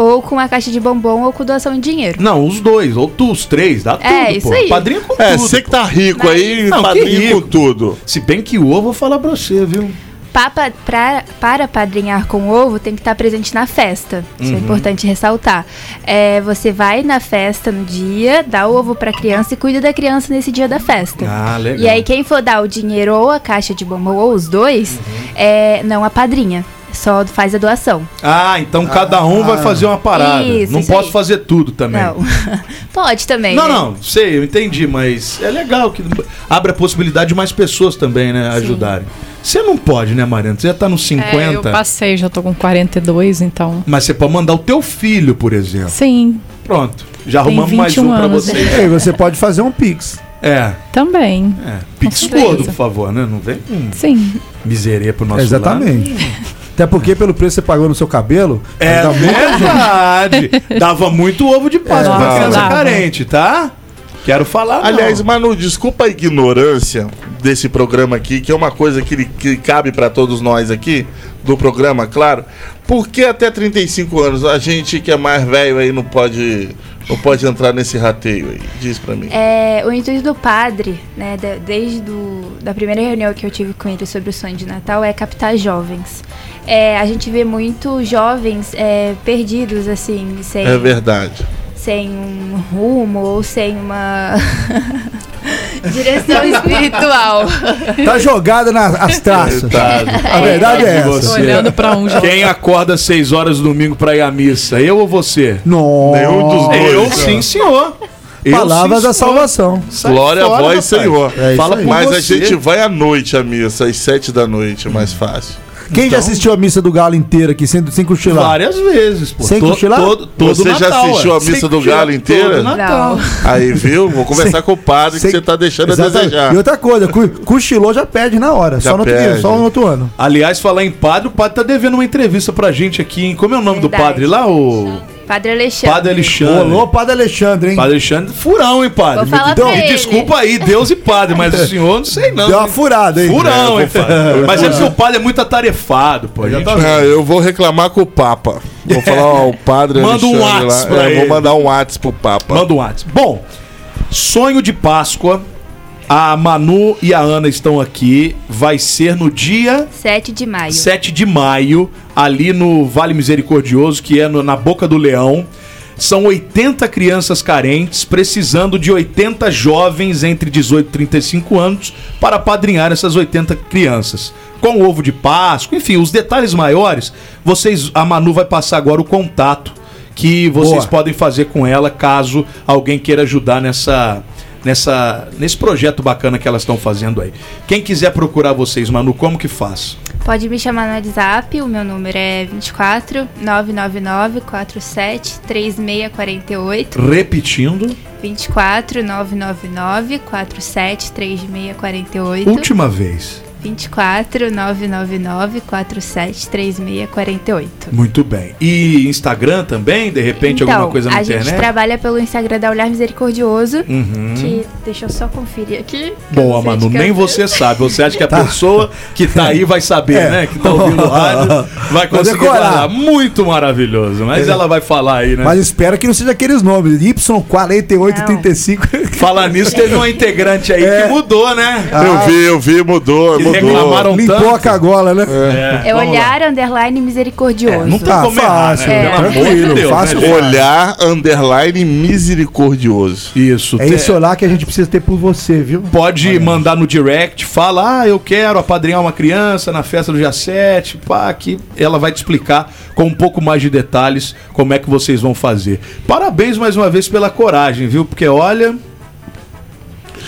Ou com a caixa de bombom ou com doação em dinheiro. Não, os dois, ou tu, os três, dá tudo, É, isso pô. aí. Padrinha com É, tudo. você que tá rico aí, Não, padrinho rico. com tudo. Se bem que o ovo, eu vou falar pra você, viu? Papa, pra, para padrinhar com ovo, tem que estar presente na festa. Isso é Uhum. importante ressaltar. É, você vai na festa no dia, dá o ovo pra criança e cuida da criança nesse dia da festa. Ah, legal. E aí, quem for dar o dinheiro ou a caixa de bombom ou os dois, Uhum. é, não a padrinha. Só faz a doação. Ah, então cada um vai fazer uma parada. Isso, não isso posso aí. fazer tudo também. Não. [laughs] Pode também. Não, né? não, sei, eu entendi, mas é legal que abre a possibilidade de mais pessoas também, né, ajudarem. Você não pode, né, Mariana? Você já tá nos 50. É, eu passei, já tô com 42, então. Mas você pode mandar o teu filho, por exemplo. Sim, Pronto. Já Tem arrumamos mais 21 um pra anos, você. E você pode fazer um pix. É. também. É. Pix gordo, por favor, né? Não vem com Sim. miseria pro nosso Exatamente. lado. [laughs] Até porque pelo preço que você pagou no seu cabelo, É verdade. Dava muito ovo de Páscoa É, pra criança dava. carente, tá? Quero falar, não. Aliás, Manu, desculpa a ignorância desse programa aqui, que é uma coisa que, que cabe pra todos nós aqui, do programa, claro. Por que até 35 anos a gente que é mais velho aí não pode, não pode entrar nesse rateio aí? Diz pra mim. É, o intuito do padre, né, desde do, da primeira reunião que eu tive com ele sobre o sonho de Natal, é captar jovens. É, a gente vê muito jovens é, perdidos, assim, sem, É verdade. sem um rumo ou sem uma [laughs] [laughs] direção espiritual. Tá jogada nas traças. Coitado. A verdade é De essa. você. Olhando pra um jovem. Quem acorda às 6 horas do domingo pra ir à missa? Eu ou você? Não. Nenhum dos dois. Eu sim, senhor. Eu, Palavras da salvação. Sai Glória a vós. Senhor. É Fala por Mas a você. gente vai à noite à missa, às 7 da noite, é mais fácil. Quem Então- já assistiu a missa do Galo inteira aqui, sem, sem cochilar? Várias vezes, pô. Sem To- cochilar? Todo, todo Você já Natal, assistiu é. a missa Sem do Galo inteira? todo Natal. Não. Aí, viu? Vou conversar com o padre Sem- que você tá deixando a Exatamente. desejar. E outra coisa, cochilou já perde na hora. Já Só no, outro dia, só no outro ano. Aliás, falar em padre, o padre tá devendo uma entrevista pra gente aqui, hein? Como é o nome do Verdade. padre lá? O Padre Alexandre. Padre Alexandre. Olô, Padre Alexandre, hein? Padre Alexandre, furão, hein, padre? Vou falar me, pra desculpa aí, Deus e padre, mas o senhor não sei não. Deu uma furada, hein? Furão, É, hein, padre? Mas é porque o padre é muito atarefado, pô. gente- Ah, eu vou reclamar com o Papa. Vou falar ao padre Manda um Alexandre Whats lá. pra É, ele. Vou mandar um WhatsApp pro Papa. Manda um WhatsApp. Bom, sonho de Páscoa. A Manu e a Ana estão aqui. Vai ser no dia 7 de maio. 7 de maio, ali no Vale Misericordioso, que é no- na Boca do Leão. São 80 crianças carentes, precisando de 80 jovens entre 18 e 35 anos para apadrinhar essas 80 crianças. Com ovo de Páscoa, enfim, os detalhes maiores, vocês a Manu vai passar agora o contato que vocês Boa. podem fazer com ela caso alguém queira ajudar nessa nessa nesse projeto bacana que elas estão fazendo aí. Quem quiser procurar vocês, Manu, como que faz? Pode me chamar no WhatsApp, o meu número é 24 999 47 3648. Repetindo, 24 999 47 3648. última vez. 24 999 47 3648. Muito bem. E Instagram também, de repente, então, alguma coisa na a internet? gente trabalha pelo Instagram da Olhar Misericordioso. Uhum. Que deixa eu só conferir aqui. Boa, Manu, nem você sabe. Você acha que a pessoa que tá aí vai saber, [laughs] É. né? Que tá ouvindo o rádio, [laughs] vai conseguir decorar. falar. Muito maravilhoso. Mas É. ela vai falar aí, né? Mas espero que não seja aqueles nomes. Y4835. Falar nisso, teve uma [laughs] integrante aí É. que mudou, né? Eu vi, eu vi, mudou, Que mudou. reclamaram Limpou tanto. a cagola, né? É, É lá. olhar underline misericordioso. É, não Ah, como errar, fácil, né? é, Pelo amor de tranquilo, Deus, fácil. né? Olhar underline misericordioso. Isso. É esse olhar que a gente precisa ter por você, viu? Pode mandar no direct, fala, ah, eu quero apadrinhar uma criança na festa do dia 7, pá, que ela vai te explicar com um pouco mais de detalhes como é que vocês vão fazer. Parabéns mais uma vez pela coragem, viu? Porque olha,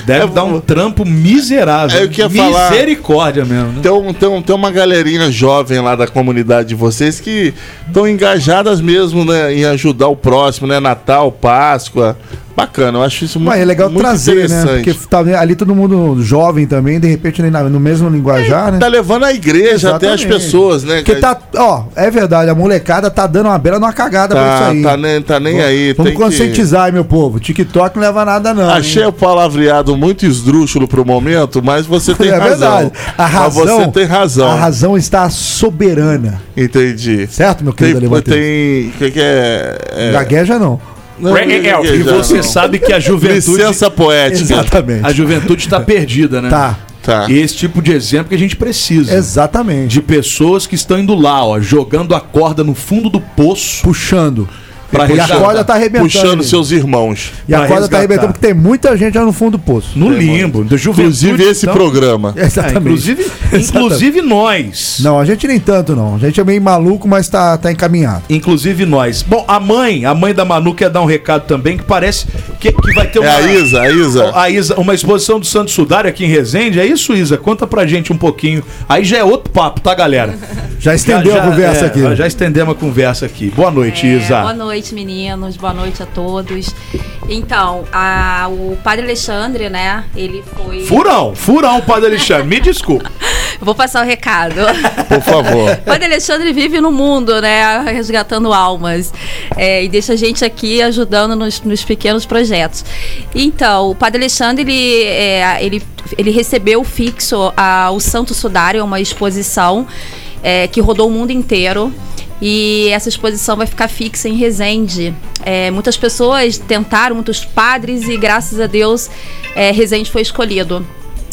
deve É, dar um trampo miserável. É, eu que ia falar. Misericórdia mesmo, né? Tem, um- tem, um- tem uma galerinha jovem lá da comunidade de vocês que estão engajadas mesmo né, em ajudar o próximo, né? Natal, Páscoa. Bacana, eu acho isso muito, Mas é legal muito trazer, né? Porque tá ali todo mundo jovem também, de repente nem no mesmo linguajar, né? Tá levando a igreja até as Exatamente. pessoas, né? Porque tá, ó, é verdade, a molecada tá dando uma bela numa cagada pra isso Tá, aí. tá nem, tá nem aí. Vamos que- conscientizar aí, meu povo. TikTok não leva nada, não. Achei hein? o palavreado muito esdrúxulo pro momento, mas você [laughs] tem é razão. verdade. A razão, Mas você tem razão. A razão está soberana. Entendi. Certo, meu querido tem, o que, que é, é... Gagueja não. É, é, é, e você não. sabe que a juventude. Licença poética. Exatamente. A juventude está perdida, né? Tá. Tá. E esse tipo de exemplo que a gente precisa. Exatamente. De pessoas que estão indo lá, ó, jogando a corda no fundo do poço. Puxando. Pra e a corda tá arrebentando. Puxando ali. seus irmãos. E a corda resgatar. tá arrebentando porque tem muita gente lá no fundo do poço. No limbo. Juventude, Inclusive esse então. programa. [laughs] É, Exatamente. inclusive, inclusive nós. Não, a gente nem tanto, não. A gente é meio maluco, mas tá, tá encaminhado. Inclusive nós. Bom, a mãe, a mãe da Manu quer dar um recado também, que parece que, que vai ter uma. É a Isa, a Isa. A Isa, uma exposição do Santo Sudário aqui em Resende. É isso, Isa? Conta pra gente um pouquinho. Aí já é outro papo, tá, galera? Já estendeu a conversa é, aqui. Já estendemos a conversa aqui. Boa noite, É, Isa. boa noite, meninos. Boa noite a todos. Então, a- o Padre Alexandre, né? Ele foi. Furão, furão, Padre Alexandre. Me desculpa. [laughs] Vou passar o recado. Por favor. O [laughs] Padre Alexandre vive no mundo, né? Resgatando almas. É, e deixa a gente aqui ajudando nos, nos pequenos projetos. Então, o Padre Alexandre, ele, é, ele, ele recebeu fixo a, o Santo Sudário, uma exposição é, que rodou o mundo inteiro. E essa exposição vai ficar fixa em Resende. É, muitas pessoas tentaram, muitos padres, e graças a Deus, é, Resende foi escolhido.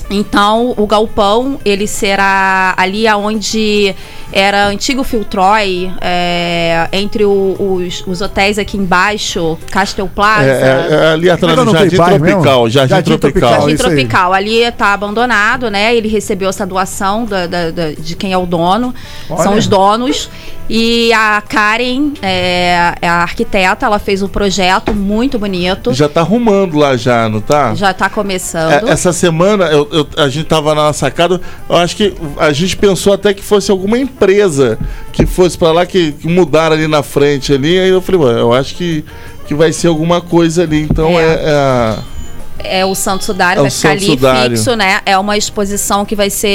Então, o galpão, ele será ali aonde era antigo Filtroy, é, entre o- os, os hotéis aqui embaixo, Castel Plaza. É, é, é ali atrás é do Jardim Tropical. Jardim, Jardim Tropical. Tropical. Jardim. Tropical, ali está abandonado, né? Ele recebeu essa doação da- da- da- de quem é o dono. Olha. São os donos. E a Karen, é, é a arquiteta, ela fez um projeto muito bonito. Já tá arrumando lá já, não tá? Já está começando. É, essa semana eu- eu- a gente tava na sacada, eu acho que a gente pensou até que fosse alguma empresa que fosse pra lá, que, que mudaram ali na frente ali, aí eu falei, eu acho que, que vai ser alguma coisa ali, então é, é a- É o Santo Sudário, É vai ficar Santo ali Sudário. fixo, né? É uma exposição que vai ser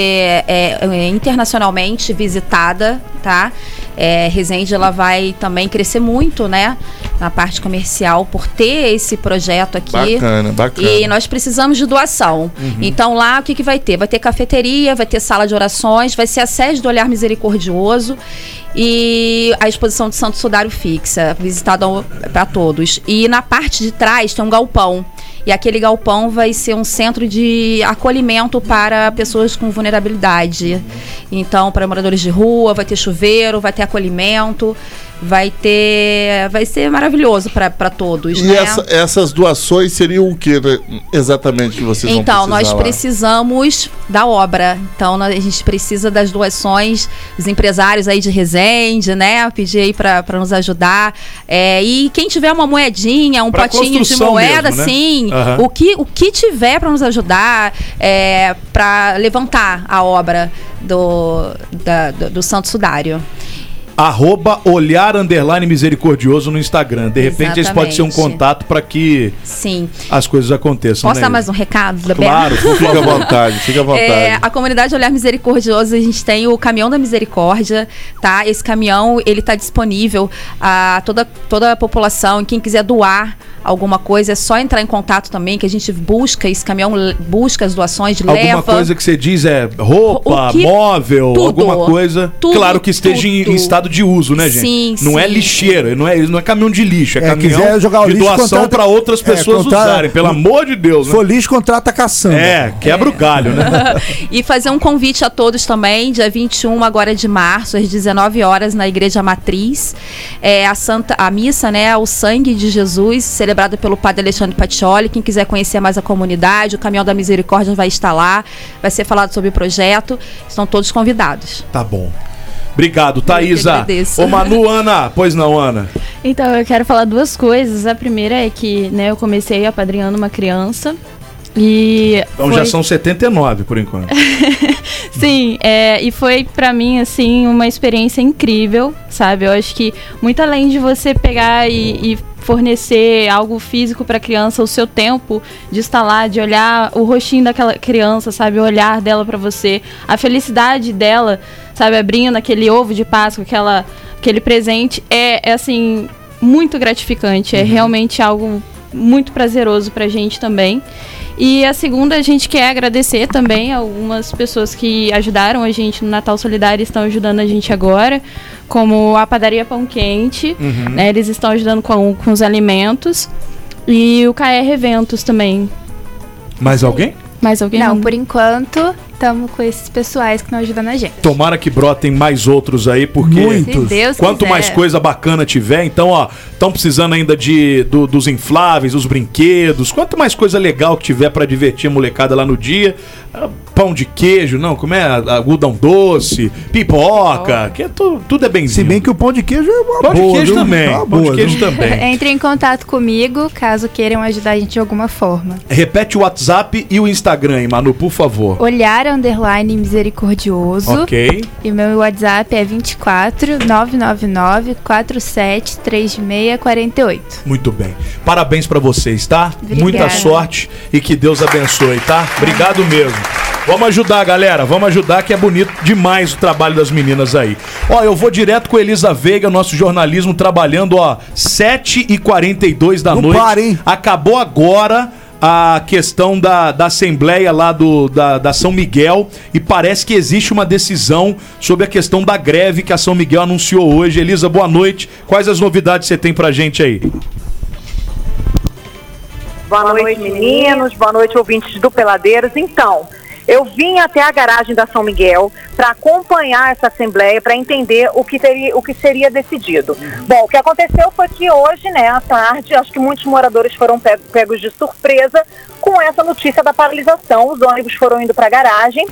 é, é, internacionalmente visitada, tá? É, Resende ela vai também crescer muito, né? Na parte comercial por ter esse projeto aqui. Bacana, bacana. E nós precisamos de doação. Uhum. Então lá o que, que vai ter? Vai ter cafeteria, vai ter sala de orações, vai ser a sede do Olhar Misericordioso e a exposição de Santo Sudário fixa, visitada para todos. E na parte de trás tem um galpão. E aquele galpão vai ser um centro de acolhimento para pessoas com vulnerabilidade. Então, para moradores de rua, vai ter chuveiro, vai ter acolhimento, vai ter. Vai ser maravilhoso para todos. E né? essa- essas doações seriam o que né, exatamente que vocês Então, vão nós precisar lá? precisamos da obra. Então, a gente precisa das doações dos empresários aí de Resende, né? Pedir aí para nos ajudar. É, e quem tiver uma moedinha, um Pra potinho de moeda, mesmo, né? sim. Aham. O, que, o que tiver para nos ajudar é, para levantar a obra do, da- do, do Santo Sudário. Arroba olhar underline misericordioso no Instagram. De repente, esse pode ser um Exatamente. contato para que Sim. as coisas aconteçam. Posso né? dar mais um recado, Bebeto? Claro, Fica à vontade, fica à [laughs] vontade. É, a comunidade Olhar Misericordioso, a gente tem o Caminhão da Misericórdia, tá? Esse caminhão, ele tá disponível a toda, toda a população, quem quiser doar alguma coisa, é só entrar em contato também, que a gente busca, esse caminhão busca as doações, Alguma leva... coisa que você diz é roupa, que- móvel, tudo. alguma coisa. Tudo, claro que esteja em, tudo. em estado de uso, né, gente? Sim, não é sim. lixeira, não é, não é caminhão de lixo, é, É, caminhão jogar o de lixo, doação para outras É, pessoas contrata- usarem, pelo amor de Deus, né? for lixo, contrata a caçamba. É, quebra o galho, né? [laughs] e fazer um convite a todos também, dia 21 agora de março, às 19 horas, na Igreja Matriz. É a Santa, a missa, né? O Sangue de Jesus, celebrada pelo Padre Alexandre Patioli. Quem quiser conhecer mais a comunidade, o Caminhão da Misericórdia vai estar lá, vai ser falado sobre o projeto. Estão todos convidados. Tá bom. Obrigado, Thaisa. Ô Manu, Ana. Pois não, Ana. Então, eu quero falar duas coisas. A primeira é que, né, eu comecei apadrinhando uma criança. E. Então foi- já são 79 por enquanto. [laughs] Sim, é, e foi pra mim, assim, uma experiência incrível, sabe? Eu acho que muito além de você pegar e, e fornecer algo físico para a criança, o seu tempo de estar lá, de olhar o rostinho daquela criança, sabe, o olhar dela para você, a felicidade dela, sabe, abrindo aquele ovo de Páscoa, aquela, aquele presente, é, é assim muito gratificante, é realmente algo muito prazeroso pra gente também. E a segunda, a gente quer agradecer também algumas pessoas que ajudaram a gente no Natal Solidário e estão ajudando a gente agora, como a Padaria Pão Quente, Uhum. né, eles estão ajudando com, com os alimentos, e o KR Eventos também. Mais alguém? Mais alguém? Não, por enquanto, estamos com esses pessoais que estão ajudando a gente. Tomara que brotem mais outros aí, porque Muitos. Quanto quiser. mais coisa bacana tiver, então, ó, estão precisando ainda de do- dos infláveis, dos brinquedos, quanto mais coisa legal que tiver pra divertir a molecada lá no dia, pão de queijo, não, como é, algodão doce, pipoca, que é tu- tudo é bem Se bem que o pão de queijo é uma Pão de boa, queijo viu? também, pão de boa, queijo viu? também. [laughs] Entre em contato comigo, caso queiram ajudar a gente de alguma forma. Repete o WhatsApp e o Instagram, hein, Manu, por favor. Olhar underline misericordioso. Ok. E o meu WhatsApp é 24 999 47 36 48. Muito bem. Parabéns pra vocês, tá? Obrigada. Muita sorte e que Deus abençoe, tá? Obrigado mesmo. Vamos ajudar, galera. Vamos ajudar que é bonito demais o trabalho das meninas aí. Ó, eu vou direto com Elisa Veiga, nosso jornalismo trabalhando, ó, 7h42 da Não noite. para, hein? Acabou agora a questão da, da Assembleia lá do, da, da São Miguel e parece que existe uma decisão sobre a questão da greve que a São Miguel anunciou hoje. Elisa, boa noite. Quais as novidades você tem pra gente aí? Boa noite, meninos. Boa noite, ouvintes do Peladeiros. Então, eu vim até a garagem da São Miguel para acompanhar essa assembleia, para entender o que, teria, o que seria decidido. Bom, o que aconteceu foi que hoje, né, à tarde, acho que muitos moradores foram pe- pegos de surpresa com essa notícia da paralisação. Os ônibus foram indo para a garagem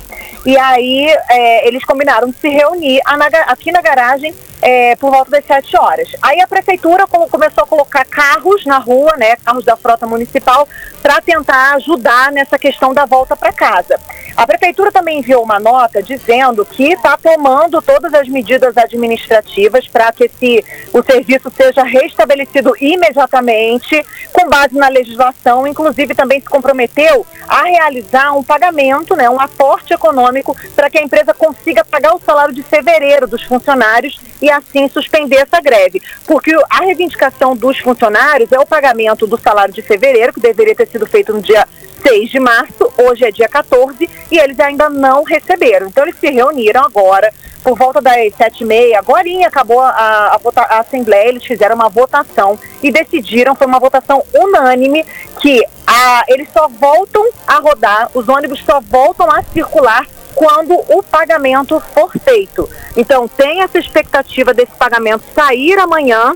e aí é, eles combinaram de se reunir aqui na garagem é, por volta das 7 horas. Aí a prefeitura co- começou a colocar carros na rua, né, carros da frota municipal, para tentar ajudar nessa questão da volta para casa. A prefeitura também enviou uma nota dizendo que está tomando todas as medidas administrativas para que esse, o serviço seja restabelecido imediatamente, com base na legislação, inclusive também se comprometeu a realizar um pagamento, né, um aporte econômico para que a empresa consiga pagar o salário de fevereiro dos funcionários e assim suspender essa greve. Porque a reivindicação dos funcionários é o pagamento do salário de fevereiro, que deveria ter sido feito no dia 6 de março, hoje é dia 14, e eles ainda não receberam. Então eles se reuniram agora, por volta das sete e meia, agora acabou a, a, a Assembleia, eles fizeram uma votação e decidiram, foi uma votação unânime, que a, eles só voltam a rodar, os ônibus só voltam a circular quando o pagamento for feito. Então tem essa expectativa desse pagamento sair amanhã,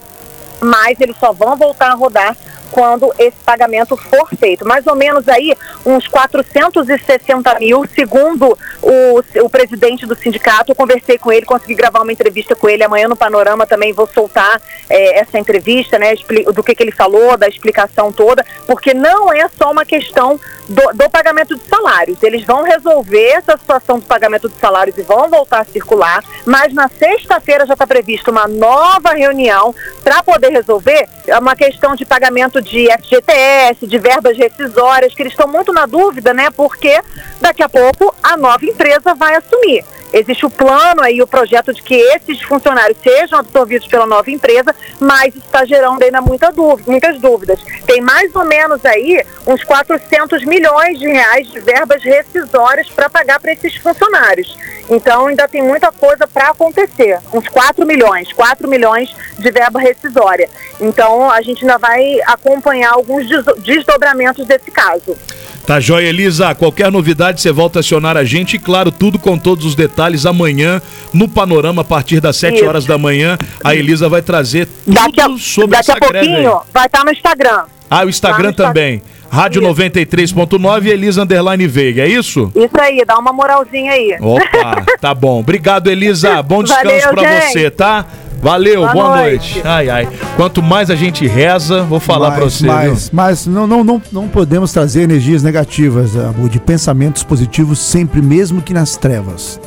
mas eles só vão voltar a rodar quando esse pagamento for feito. Mais ou menos aí uns 460 mil, segundo o, o presidente do sindicato. Eu conversei com ele, consegui gravar uma entrevista com ele amanhã no Panorama também. Vou soltar eh, essa entrevista, né, do que, que ele falou, da explicação toda, porque não é só uma questão do, do pagamento de salários. Eles vão resolver essa situação do pagamento de salários e vão voltar a circular, mas na sexta-feira já está prevista uma nova reunião para poder resolver uma questão de pagamento de FGTS, de verbas rescisórias, que eles estão muito na dúvida, né? Porque daqui a pouco a nova empresa vai assumir. Existe o plano aí, o projeto de que esses funcionários sejam absorvidos pela nova empresa, mas está gerando ainda muita dúvida, muitas dúvidas. Tem mais ou menos aí uns 400 milhões de reais de verbas rescisórias para pagar para esses funcionários. Então ainda tem muita coisa para acontecer. Uns 4 milhões, 4 milhões de verba rescisória. Então a gente ainda vai acompanhar alguns des- desdobramentos desse caso. Tá joia, Elisa. Qualquer novidade você volta a acionar a gente. E claro, tudo com todos os detalhes amanhã no Panorama, a partir das 7 Isso. horas da manhã. A Elisa vai trazer tudo Daqui a, sobre daqui a essa greve aí. pouquinho vai estar no Instagram. Ah, o Instagram Lá no Insta- também. Rádio 93.9 e Elisa Underline Veiga, é isso? Isso aí, dá uma moralzinha aí. Opa, [laughs] tá bom. Obrigado, Elisa. Bom descanso gente. você, tá? Valeu, boa, Boa noite. noite. Ai, ai. Quanto mais a gente reza, vou falar pra você. Mas, mas não, não, não, não podemos trazer energias negativas, amor, de pensamentos positivos sempre, mesmo que nas trevas.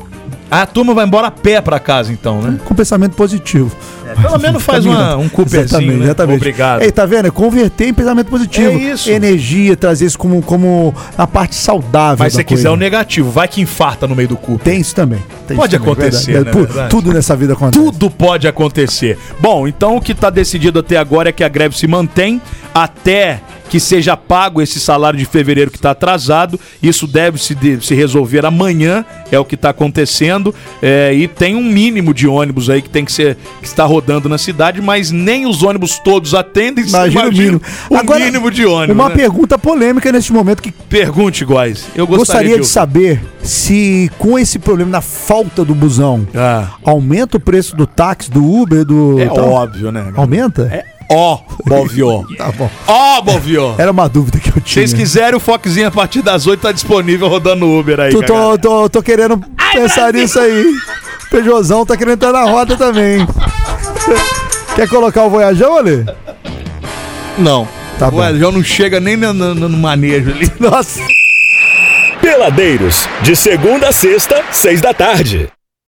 A turma vai embora a pé pra casa, então, né? Com pensamento positivo. Pelo menos faz uma- um Cooperzinho, Exatamente, né? exatamente. Obrigado. Ei, tá vendo? É converter em pensamento positivo. É isso. Energia, trazer isso como, como a parte saudável Mas se quiser o negativo, vai que infarta no meio do cu. Tem isso também. Tem Pode isso também, acontecer, verdade. né, Pu- verdade? Tudo nessa vida acontece. Tudo pode acontecer. Bom, então o que está decidido até agora é que a greve se mantém até que seja pago esse salário de fevereiro que está atrasado. Isso deve se, de- se resolver amanhã, é o que está acontecendo. É, e tem um mínimo de ônibus aí que tem que ser que está rodando na cidade, mas nem os ônibus todos atendem. você Imagina o mínimo. O Agora, mínimo de ônibus. Uma né? pergunta polêmica neste momento que Pergunte, Góis. Eu gostaria, gostaria, de ouvir. saber se com esse problema da falta do busão aumenta o preço do táxi, do Uber, do. É tal? óbvio, né? Aumenta? É ó, Bovió. tá bom. Ó, Bovió. Era uma dúvida que eu Se tinha. vocês quiserem, o Foquezinho a partir das 8 tá disponível rodando no Uber aí. Tu, tô, tô, tô querendo pensar nisso aí. Pejozão tá querendo entrar na roda também. Quer colocar o Voyajão ali? Não. Tá bom. Ué, já não chega nem no, no- no manejo ali. Nossa. Peladeiros, de segunda a sexta, seis da tarde.